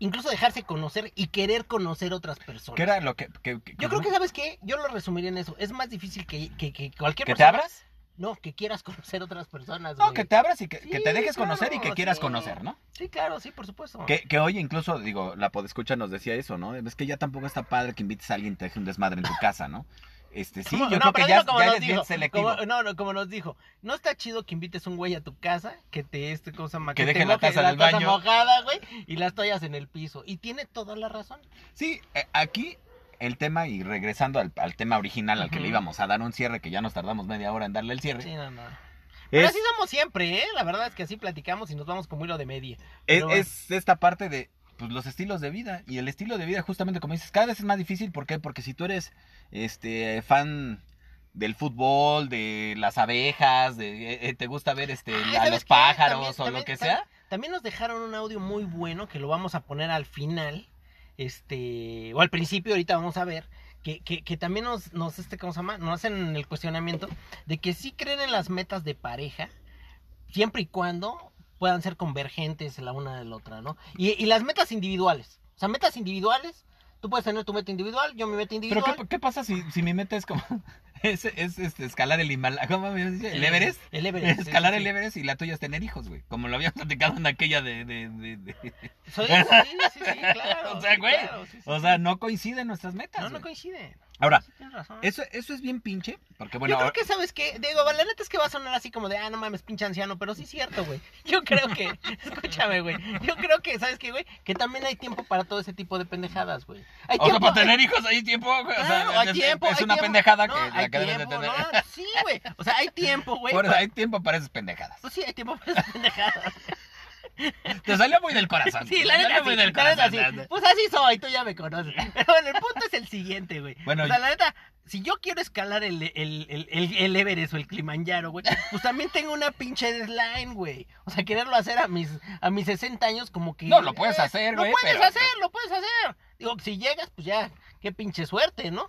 Incluso dejarse conocer y querer conocer otras personas. ¿Qué era lo que... que- que- Yo creo que, ¿sabes qué? Yo lo resumiría en eso. Es más difícil que, que, que cualquier ¿Que te persona- abras? No, que quieras conocer otras personas. No, güey. que te abras y que, Sí, que te dejes claro, conocer y que quieras sí. conocer, ¿no? Sí, claro, sí, por supuesto. Que, que hoy incluso, digo, la podescucha nos decía eso, ¿no? Es que ya tampoco está padre que invites a alguien y te deje un desmadre en tu casa, ¿no? Este, sí, yo No, creo que pero ya, como ya nos eres bien dijo, selectivo. como- no, no, como nos dijo. No está chido que invites un güey a tu casa, que te, este, cosa? Que te deje la taza del baño. mojada, güey, y las toallas en el piso. Y tiene toda la razón. Sí, eh, aquí el tema, y regresando al, al tema original al que le íbamos a dar un cierre, que ya nos tardamos media hora en darle el cierre, Sí, no, no. Pero es, así somos siempre, ¿eh? La verdad es que así platicamos y nos vamos como hilo de media. es, pero es esta parte de pues, los estilos de vida. Y el estilo de vida, justamente como dices, cada vez es más difícil. ¿Por qué? Porque si tú eres este fan del fútbol, de las abejas, de, eh, eh, te gusta ver este Ah, a ¿sabes los pájaros También- o lo que también- sea. También nos dejaron un audio muy bueno que lo vamos a poner al final. Este, o al principio, ahorita vamos a ver. Que, que, que también nos, nos, este, ¿cómo se llama? Nos hacen el cuestionamiento de que sí creen en las metas de pareja, siempre y cuando puedan ser convergentes la una de la otra, ¿no? Y, y las metas individuales. O sea, metas individuales. Tú puedes tener tu meta individual, yo mi meta Pero individual. ¿qué, qué pasa si, si mi meta es como (laughs) es, es, este, escalar el Himalaya? ¿Cómo me dice? ¿El Everest? El Everest. (laughs) Escalar sí, el sí. Everest y la tuya es tener hijos, güey. Como lo habíamos platicado en aquella de... de, de- de- Soy- (laughs) sí, sí, sí, claro. O sea, güey, claro, O sea, no coinciden nuestras metas. no, no coinciden. Ahora, Sí, tienes razón. eso, eso es bien pinche, porque bueno, yo creo ahora- que, ¿sabes qué? Digo, la neta es que va a sonar así como de, ah, no mames, pinche anciano, pero sí es cierto, güey. Yo creo que, (laughs) escúchame, güey. Yo creo que, ¿sabes qué, güey? Que también hay tiempo para todo ese tipo de pendejadas, güey. Hay o sea, tiempo, para tener hijos hay tiempo, güey. o sea, hay es, tiempo, es hay una tiempo. pendejada No, que hay la que debes de tiempo, tener. no, sí, güey. O sea, hay tiempo, güey. (laughs) Por eso para- hay tiempo para esas pendejadas. Pues sí, hay tiempo para esas pendejadas. (laughs) Te salió muy del corazón. Sí, la neta muy del corazón. Pues así soy, tú ya me conoces. (laughs) Pero bueno, el punto es el siguiente, güey. Bueno, o sea, la neta, si yo quiero escalar el, el, el, el, el Everest o el Kilimanjaro, güey, pues también tengo una pinche deadline, güey. O sea, quererlo hacer a mis, a mis 60 años como que... No, lo puedes hacer, güey, Lo puedes pero- hacer, lo puedes hacer. Digo, si llegas, pues ya, qué pinche suerte, ¿no?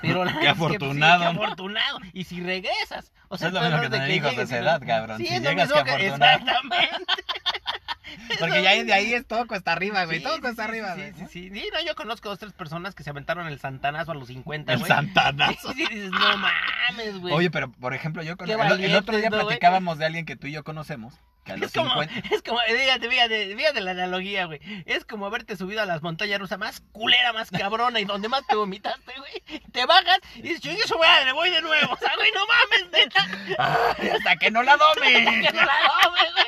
Pero la (laughs) Qué neta es que, pues, sí, afortunado, qué afortunado. Y si regresas. O sea, Es lo el mismo que tener hijos de esa edad, cabrón. Sí, Si es lo llegas, mismo qué que... afortunado. Exactamente. (laughs) Porque ya de ahí es todo cuesta arriba, güey. Sí, todo cuesta sí, arriba, güey. sí, sí, sí. no, yo conozco dos, tres personas que se aventaron el santanazo a los 50, El güey. Santanazo. (laughs) Sí, sí, dices, no mames, güey. Oye, pero por ejemplo, yo con Qué el, el otro día ¿no, platicábamos de alguien que tú y yo conocemos, que a los es como, 50 es como, fíjate, fíjate, fíjate la analogía, güey. Es como haberte subido a las montañas rusas más culera, más cabrona y donde más te vomitaste, güey. Te bajas y dices, yo su madre, voy de nuevo. O sea, güey, no mames, neta. Ay, hasta que no la dome. Que no la tome, güey.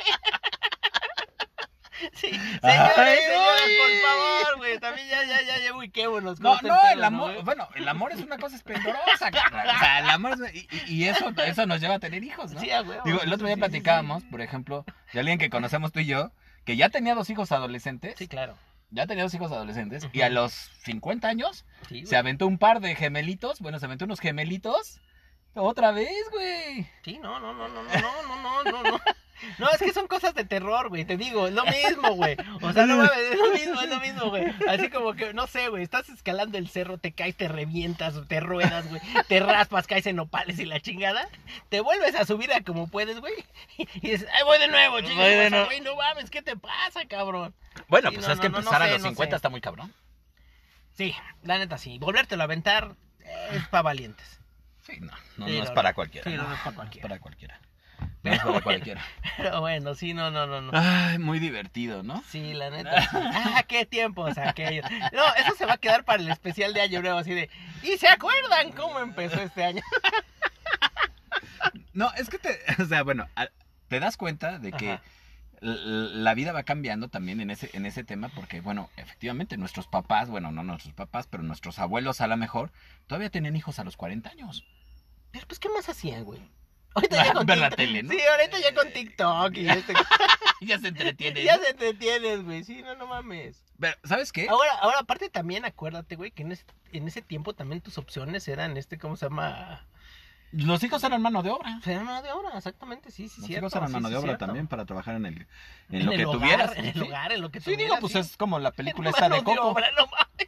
(laughs) Sí, señores, Ay, señores, por favor, güey. También ya, ya, ya, ya, ubiquémonos. No, ¿cómo no, está el amor, güey? bueno, el amor es una cosa esplendorosa. O sea, el amor es, y, eso, (laughs) eso nos lleva a tener hijos, ¿no? Sí, huevo, Digo, el otro día sí, sí, platicábamos, por ejemplo, de alguien que conocemos tú y yo, que ya tenía dos hijos adolescentes, Sí, claro. ya tenía dos hijos adolescentes, y a los 50 años se güey. aventó un par de gemelitos, bueno, se aventó unos gemelitos, otra vez, güey. Sí, no, no, no, no, no, no, no, no, no. No, es que son cosas de terror, güey. Te digo, es lo mismo, güey. O sea, no mames, es lo mismo, es lo mismo, güey. Así como que, no sé, güey, estás escalando el cerro, te caes, te revientas, te ruedas, güey. Te raspas, caes en nopales y la chingada. Te vuelves a subir a como puedes, güey. Y dices, ay, voy de nuevo, nuevo. güey, no mames, ¿qué te pasa, cabrón? Bueno, Sí, pues no, es que no, empezar no a los no 50 sé. está muy cabrón. Sí, la neta sí. Volvértelo a aventar es para valientes. Sí, no, no, Sí, no es para cualquiera. Sí, no, no, es para cualquiera. para cualquiera. No es para cualquiera. (laughs) Pero bueno, sí, no, no, no, no. Ay, muy divertido, ¿no? Sí, la neta. (laughs) sí. Ah, qué tiempos aquellos. No, eso se va a quedar para el especial de Año Nuevo, así de. ¿Y se acuerdan cómo empezó este año? (laughs) No, es que te, o sea, bueno, te das cuenta de que Ajá. la vida va cambiando también en ese, en ese tema, porque, bueno, efectivamente, nuestros papás, bueno, no nuestros papás, pero nuestros abuelos a lo mejor, todavía tenían hijos a los 40 años. Pero pues, ¿qué más hacían, güey? Ahorita ya con Ver la tele, ¿no? Sí, ahorita ya con TikTok y este. (laughs) ya se entretienen. ya se entretienes, güey. Sí, no, no mames. Pero, ¿sabes qué? Ahora, ahora, aparte también acuérdate, güey, que en ese, en ese tiempo también tus opciones eran este, ¿cómo se llama? Los hijos eran mano de obra. Eran mano de obra, exactamente, sí, sí, Los cierto. hijos eran sí, mano sí, de obra cierto. también para trabajar en el en, En lo el que hogar, tuvieras. En el hogar, en lo que Sí, digo, tuvieras, pues es como la película esta de Coco. obra, no mames.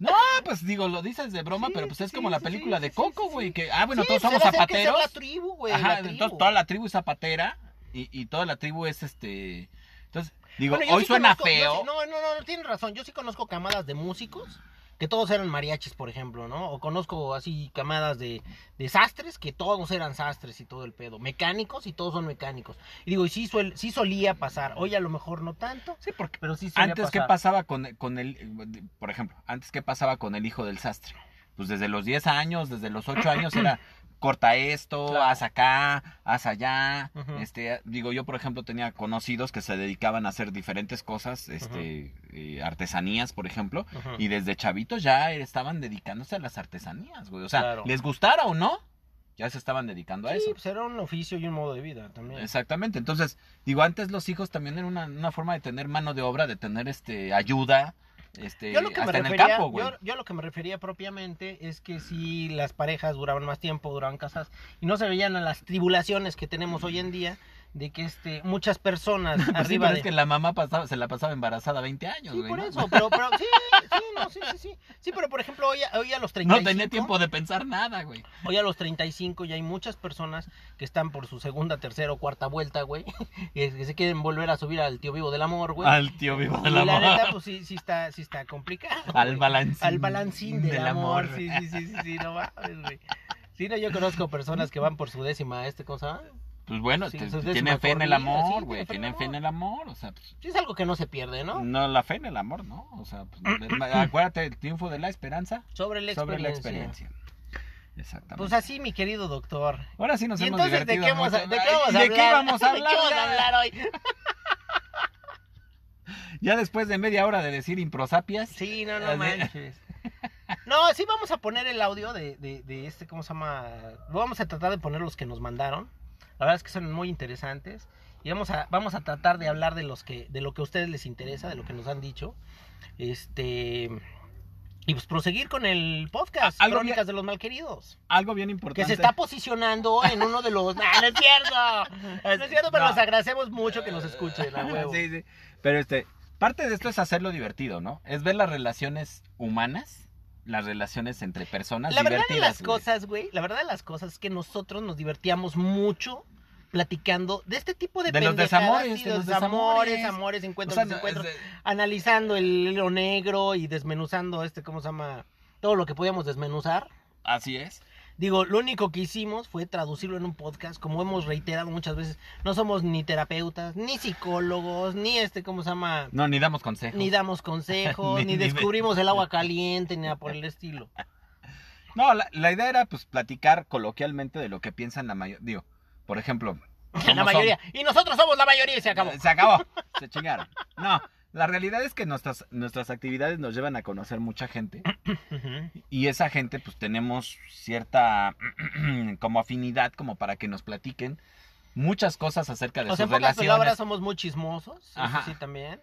No, pues digo, lo dices de broma, Sí, pero pues es sí, como la película sí, de Coco, güey, que, ah, bueno, todos somos hacer que zapateros. la tribu, güey. Ajá, la tribu. entonces toda la tribu es zapatera y, y toda la tribu es este. Entonces, digo, Bueno, hoy suena conozco- feo. no, no, no, no, tienes razón. Yo sí conozco camadas de músicos que todos eran mariachis, por ejemplo, ¿no? O conozco así camadas de, de sastres que todos eran sastres y todo el pedo. Mecánicos y todos son mecánicos. Y digo, y sí, suel- sí solía pasar. Hoy a lo mejor no tanto. Sí, porque Pero sí solía antes, ¿qué pasar. pasaba con, con el. Por ejemplo, antes, ¿qué pasaba con el hijo del sastre? Pues desde los 10 años, desde los 8 años era. Corta esto, Claro. haz acá, haz allá. Este, digo, yo por ejemplo tenía conocidos que se dedicaban a hacer diferentes cosas, este, eh, artesanías, por ejemplo. Y desde chavitos ya estaban dedicándose a las artesanías, güey. O sea, Claro. les gustara o no, ya se estaban dedicando a Sí, eso. pues era un oficio y un modo de vida también. Exactamente. Entonces, digo, antes los hijos también eran una, una forma de tener mano de obra, de tener este ayuda, este, Yo lo que me el refería, campo, güey. yo, yo lo que me refería propiamente es que si las parejas duraban más tiempo, duraban casadas y no se veían a las tribulaciones que tenemos hoy en día de que este muchas personas (laughs) Pues sí, arriba pero de es que la mamá pasaba, se la pasaba embarazada 20 años, Sí, güey. por ¿no? eso, pero, pero sí, sí, no, sí, sí, sí. Sí, pero por ejemplo, hoy, a- hoy a los 35 No tenía tiempo de pensar nada, güey. Hoy a los 35 ya hay muchas personas que están por su segunda, tercera o cuarta vuelta, güey, (laughs) y que se quieren volver a subir al tío vivo del amor, güey. Al tío vivo y de la la neta, pues sí, sí está, sí está complicado. (laughs) Al balancín. Al balancín del, del amor. amor. Sí, sí, sí, sí, sí, no mames, güey. Sí, no, yo conozco personas que van por su décima, este cosa. Pues bueno, Sí, te- tienen fe en el amor, güey. tienen fe en Tienen fe el en el amor, o sea, pues, Sí, es algo que no se pierde, ¿no? No, la fe en el amor, ¿no? O sea, pues, (clears throat) acuérdate el triunfo de la esperanza Sobre la experiencia. sobre la experiencia. Exactamente. Pues así, mi querido doctor. Ahora sí nos ¿Y hemos entonces de divertido qué, vamos a, mucho. de qué vamos a ¿de hablar? qué vamos a ¿De qué hablar? vamos a hablar hoy? (laughs) Ya después de media hora de decir improsapias. Sí, no, no manches. No, sí vamos a poner el audio de, de, de este, ¿cómo se llama? Vamos a tratar de poner los que nos mandaron. La verdad es que son muy interesantes. Y vamos a, vamos a tratar de hablar de los que, de lo que a ustedes les interesa, de lo que nos han dicho. Este. Y pues proseguir con el podcast, algo Crónicas de los Malqueridos. Algo bien importante. Que se está posicionando en uno de los. ¡No, (laughs) no es cierto! No es cierto, pero No. les agradecemos mucho que nos escuchen, a huevo. Sí, sí. Pero este, parte de esto es hacerlo divertido, ¿no? Es ver las relaciones humanas, las relaciones entre personas La verdad de las güey. cosas, güey, la verdad de las cosas es que nosotros nos divertíamos mucho platicando de este tipo de De los desamores, de los desamores, amores, O encuentros, sea, desencuentros, es de- analizando el hilo negro y desmenuzando este, ¿cómo se llama? Todo lo que podíamos desmenuzar. así es. Digo, lo único que hicimos fue traducirlo en un podcast, como hemos reiterado muchas veces, no somos ni terapeutas, ni psicólogos, ni este, ¿cómo se llama? No, ni damos consejos. Ni damos consejos, (laughs) Ni- ni, ni de- descubrimos el agua (laughs) caliente, ni nada por el estilo. No, la, la idea era pues platicar coloquialmente de lo que piensan la mayoría. Digo, por ejemplo. (laughs) La ¿cómo mayoría. Y nosotros somos la mayoría y se acabó. Se acabó. (laughs) Se chingaron. No, la realidad es que nuestras, nuestras actividades nos llevan a conocer mucha gente. Y esa gente, pues tenemos cierta (clears throat) como afinidad como para que nos platiquen muchas cosas acerca de O sea, sus en pocas palabras relaciones. somos muy chismosos. eso Ajá. sí también.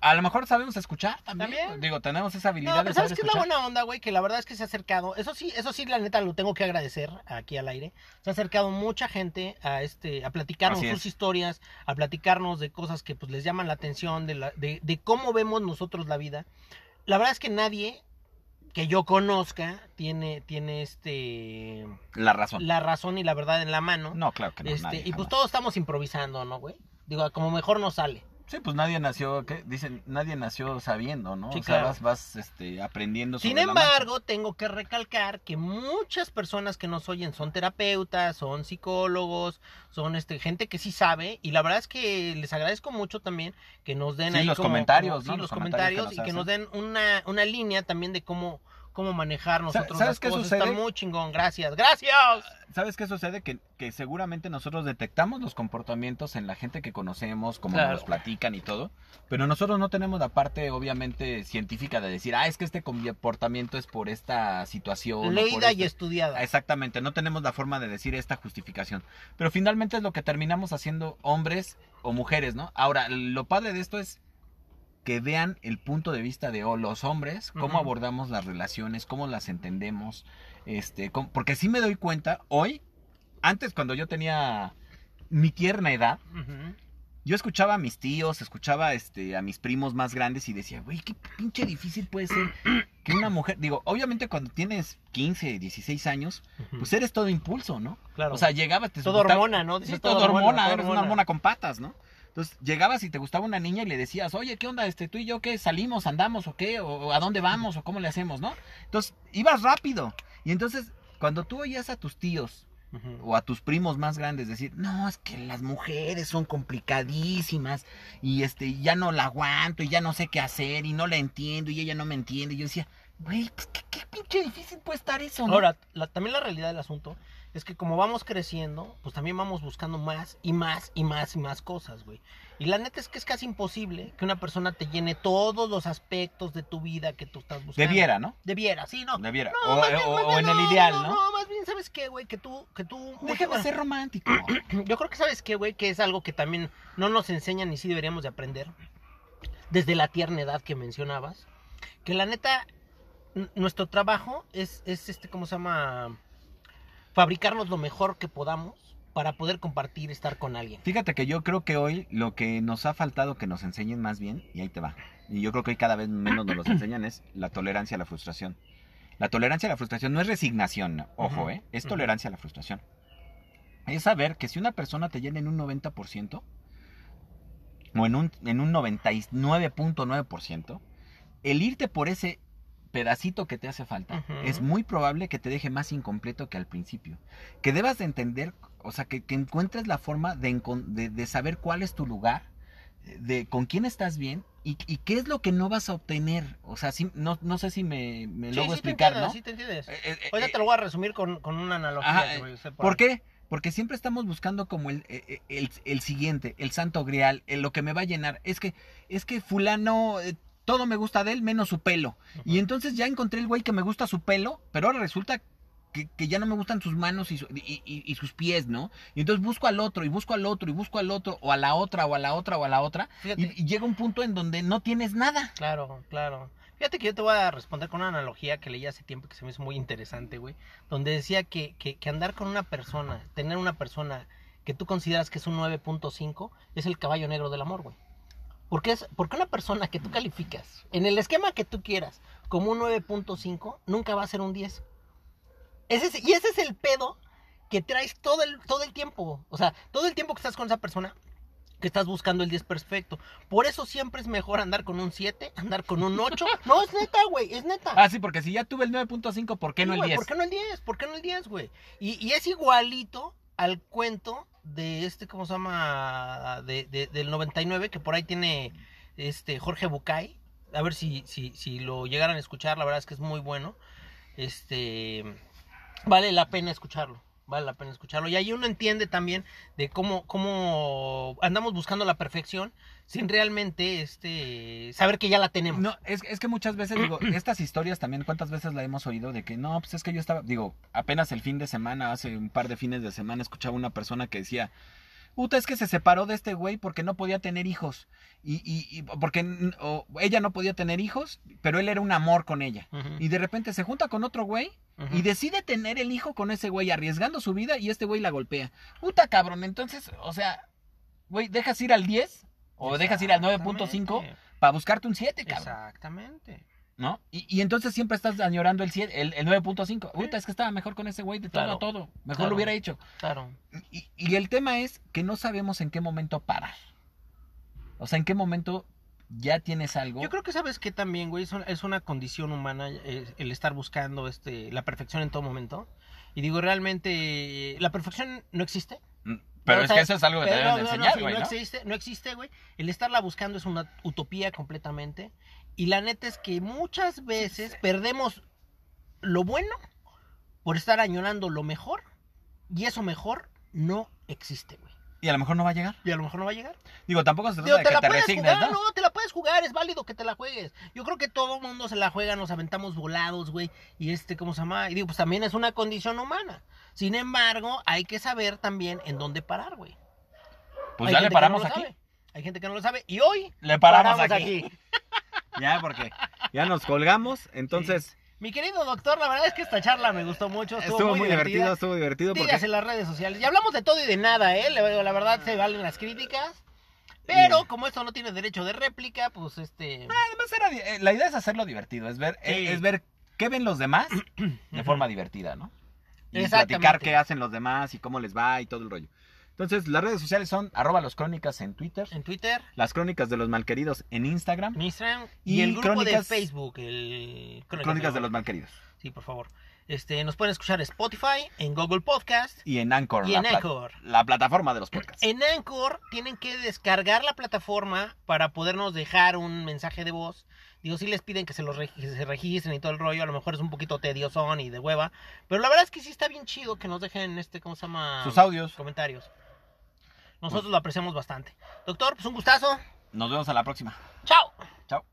A lo mejor sabemos escuchar también. También. Digo, tenemos esa habilidad No, pero de ¿sabes qué es la escuchar. buena onda, güey? Que la verdad es que se ha acercado. Eso sí, eso sí, la neta lo tengo que agradecer aquí al aire. Se ha acercado mucha gente a este, a platicarnos Así es. sus historias, a platicarnos de cosas que pues les llaman la atención, de, la, de, de cómo vemos nosotros la vida. La verdad es que nadie que yo conozca tiene, tiene este La razón. la razón y la verdad en la mano. No, claro que no. este, nadie, y pues jamás. todos estamos improvisando, ¿no, güey? Digo, como mejor nos sale. Sí, pues nadie nació, ¿qué? Dicen, nadie nació sabiendo, ¿no? Sí, o sea, claro. vas, vas este, aprendiendo Sin sobre la marcha. embargo, tengo que recalcar que muchas personas que nos oyen son terapeutas, son psicólogos, son este gente que sí sabe y la verdad es que les agradezco mucho también que nos den Sí, ahí los como- comentarios, como- ¿no? sí, Los los comentarios comentarios, que nos y que nos den una, una línea también de cómo cómo manejar nosotros ¿Sabes las qué cosas. sucede? Está muy chingón, gracias, gracias. ¿Sabes qué sucede? Que, que seguramente nosotros detectamos los comportamientos en la gente que conocemos, como Claro. nos platican y todo, pero nosotros no tenemos la parte, obviamente, científica de decir, ah, es que este comportamiento es por esta situación. Leída y este- estudiada. Exactamente, no tenemos la forma de decir esta justificación. Pero finalmente es lo que terminamos haciendo hombres o mujeres, ¿no? Ahora, lo padre de esto es que vean el punto de vista de oh, los hombres, cómo abordamos las relaciones, cómo las entendemos, este, cómo- porque sí me doy cuenta, hoy, antes cuando yo tenía mi tierna edad, yo escuchaba a mis tíos, escuchaba este, a mis primos más grandes y decía, güey, qué pinche difícil puede ser que una mujer, digo, obviamente cuando tienes 15, 16 años, pues eres todo impulso, ¿no? claro. O sea, llegabas, te todo hormona, ¿no? Sí, todo hormona, eres una hormona con patas, ¿no? Entonces llegabas y te gustaba una niña y le decías, oye, ¿qué onda? Este, tú y yo, ¿qué? ¿Salimos, andamos o qué? ¿O, a dónde vamos? ¿O cómo le hacemos, no? Entonces ibas rápido. Y entonces, cuando tú oías a tus tíos o a tus primos más grandes decir, no, es que las mujeres son complicadísimas y este, ya no la aguanto y ya no sé qué hacer y no la entiendo y ella no me entiende. Y yo decía, güey, pues qué, qué pinche difícil puede estar eso, ¿no? Ahora, la- también la realidad del asunto es que como vamos creciendo, pues también vamos buscando más y más y más y más cosas, güey. Y la neta es que es casi imposible que una persona te llene todos los aspectos de tu vida que tú estás buscando. Debiera, ¿no? Debiera, sí, no. Debiera. No, o más bien, o- más o bien, en el ideal, no, ¿no? Más bien, ¿sabes qué, güey? Que tú, que tú... Deja de ser romántico. (clears throat) Yo creo que sabes qué, güey, que es algo que también no nos enseñan y sí deberíamos de aprender desde la tierna edad que mencionabas, que la neta nuestro trabajo es es este cómo se llama fabricarnos lo mejor que podamos para poder compartir estar con alguien. Fíjate que yo creo que hoy lo que nos ha faltado que nos enseñen más bien, y ahí te va, y yo creo que hoy cada vez menos nos los (clears throat) enseñan, es la tolerancia a la frustración. La tolerancia a la frustración no es resignación, ojo, ¿eh? Es tolerancia a la frustración. Es saber que si una persona te llena en un 90%, o en un, en un 99.9%, el irte por ese pedacito que te hace falta, es muy probable que te deje más incompleto que al principio. Que debas de entender, o sea, que, que encuentres la forma de, de, de saber cuál es tu lugar, de con quién estás bien y, y qué es lo que no vas a obtener. O sea, sí, no, no sé si me, me Sí, logro sí explicar, entiendes, ¿no? sí te entiendes. Eh, eh, Ahorita eh, te lo voy a resumir con, con una analogía. Ajá, que por ¿Por qué? Porque siempre estamos buscando como el, el, el- el siguiente, el santo grial, lo que me va a llenar. Es que, es que fulano, todo me gusta de él menos su pelo. Y entonces ya encontré el güey que me gusta su pelo, pero ahora resulta que, que ya no me gustan sus manos y, su- y- y- y sus pies, ¿no? Y entonces busco al otro, y busco al otro, y busco al otro, o a la otra, o a la otra, o a la otra. Y llega un punto en donde no tienes nada. Claro, claro. Fíjate que yo te voy a responder con una analogía que leí hace tiempo que se me hizo muy interesante, güey. Donde decía que, que, que andar con una persona, tener una persona que tú consideras que es un 9.5, es el caballo negro del amor, güey. Porque, es, porque una persona que tú calificas, en el esquema que tú quieras, como un 9.5, nunca va a ser un 10. Ese es- y ese es el pedo que traes todo el, todo el tiempo. O sea, todo el tiempo que estás con esa persona, que estás buscando el 10 perfecto. Por eso siempre es mejor andar con un 7, andar con un 8. (laughs) No, es neta, güey, es neta. Ah, sí, porque si ya tuve el 9.5, ¿por qué Sí, no el güey, 10? ¿Por qué no el 10? ¿Por qué no el 10, güey? Y, y es igualito al cuento de este, ¿cómo se llama? De, de- del 99, que por ahí tiene este Jorge Bucay. A ver si, si, si lo llegaran a escuchar, la verdad es que es muy bueno. Este vale la pena escucharlo. Vale la pena escucharlo. Y ahí uno entiende también de cómo, cómo andamos buscando la perfección sin realmente este saber que ya la tenemos. No, es, es que muchas veces, digo, (clears throat) estas historias también, ¿cuántas veces la hemos oído? De que no, pues es que yo estaba, digo, apenas el fin de semana, hace un par de fines de semana, escuchaba una persona que decía, puta, es que se separó de este güey porque no podía tener hijos. Y, y, y porque o ella no podía tener hijos, pero él era un amor con ella. Y de repente se junta con otro güey y decide tener el hijo con ese güey, arriesgando su vida y este güey la golpea. Puta cabrón, entonces, o sea, güey, dejas ir al 10 o dejas ir al 9.5 Exactamente. para buscarte un 7, cabrón. Exactamente. ¿No? Y, y entonces siempre estás añorando el, 7, el, el 9.5. Puta, es que estaba mejor con ese güey de todo Claro, a todo. Mejor claro. lo hubiera hecho. Claro. Y, y el tema es que no sabemos en qué momento parar. O sea, en qué momento ya tienes algo. Yo creo que sabes que también, güey, es una, es una condición humana eh, el estar buscando este la perfección en todo momento. Y digo, realmente, la perfección no existe. Mm, Pero No, es que eso es algo que te deben no, enseñar, güey, no ¿no? existe, no existe, güey. El estarla buscando es una utopía completamente. Y la neta es que muchas veces perdemos lo bueno por estar añorando lo mejor. Y eso mejor no existe, güey. Y a lo mejor no va a llegar. Y a lo mejor no va a llegar. Digo, tampoco se Digo, trata de te la que te puedes resignes, jugar, ¿no? no, te la puedes jugar, es válido que te la juegues. Yo creo que todo mundo se la juega, nos aventamos volados, güey. Y este, ¿cómo se llama? Y digo, pues también es una condición humana. Sin embargo, hay que saber también en dónde parar, güey. Pues Hay ya le paramos no aquí. sabe. Hay gente que no lo sabe. Y hoy Le paramos, paramos aquí. (laughs) Ya, porque ya nos colgamos. Entonces, Mi querido doctor, la verdad es que esta charla me gustó mucho. Estuvo, estuvo, muy divertido, estuvo divertido. Porque en las redes sociales. Y hablamos de todo y de nada, ¿eh? La, verdad se valen las críticas. Pero como esto no tiene derecho de réplica, pues este... además era eh, la idea es hacerlo divertido, es ver, Sí. eh, es ver qué ven los demás de forma divertida, ¿no? Y platicar qué hacen los demás y cómo les va y todo el rollo. Entonces, las redes sociales son arroba los crónicas en Twitter, En Twitter, las crónicas de los malqueridos en Instagram, en Instagram y, Y el grupo crónicas- de Facebook, el crónicas de los malqueridos. Sí, por favor. Este, nos pueden escuchar en Spotify, en Google Podcast Y en Anchor, y la, en pla- Anchor. la plataforma de los podcasts. En Anchor tienen que descargar la plataforma para podernos dejar un mensaje de voz. Digo, si les piden que se los que se registren y todo el rollo, a lo mejor es un poquito tediosón y de hueva, pero la verdad es que sí está bien chido que nos dejen este, ¿cómo se llama? Sus audios. Comentarios. Nosotros lo apreciamos bastante. Doctor, pues un gustazo. Nos vemos a la próxima. Chao. Chao.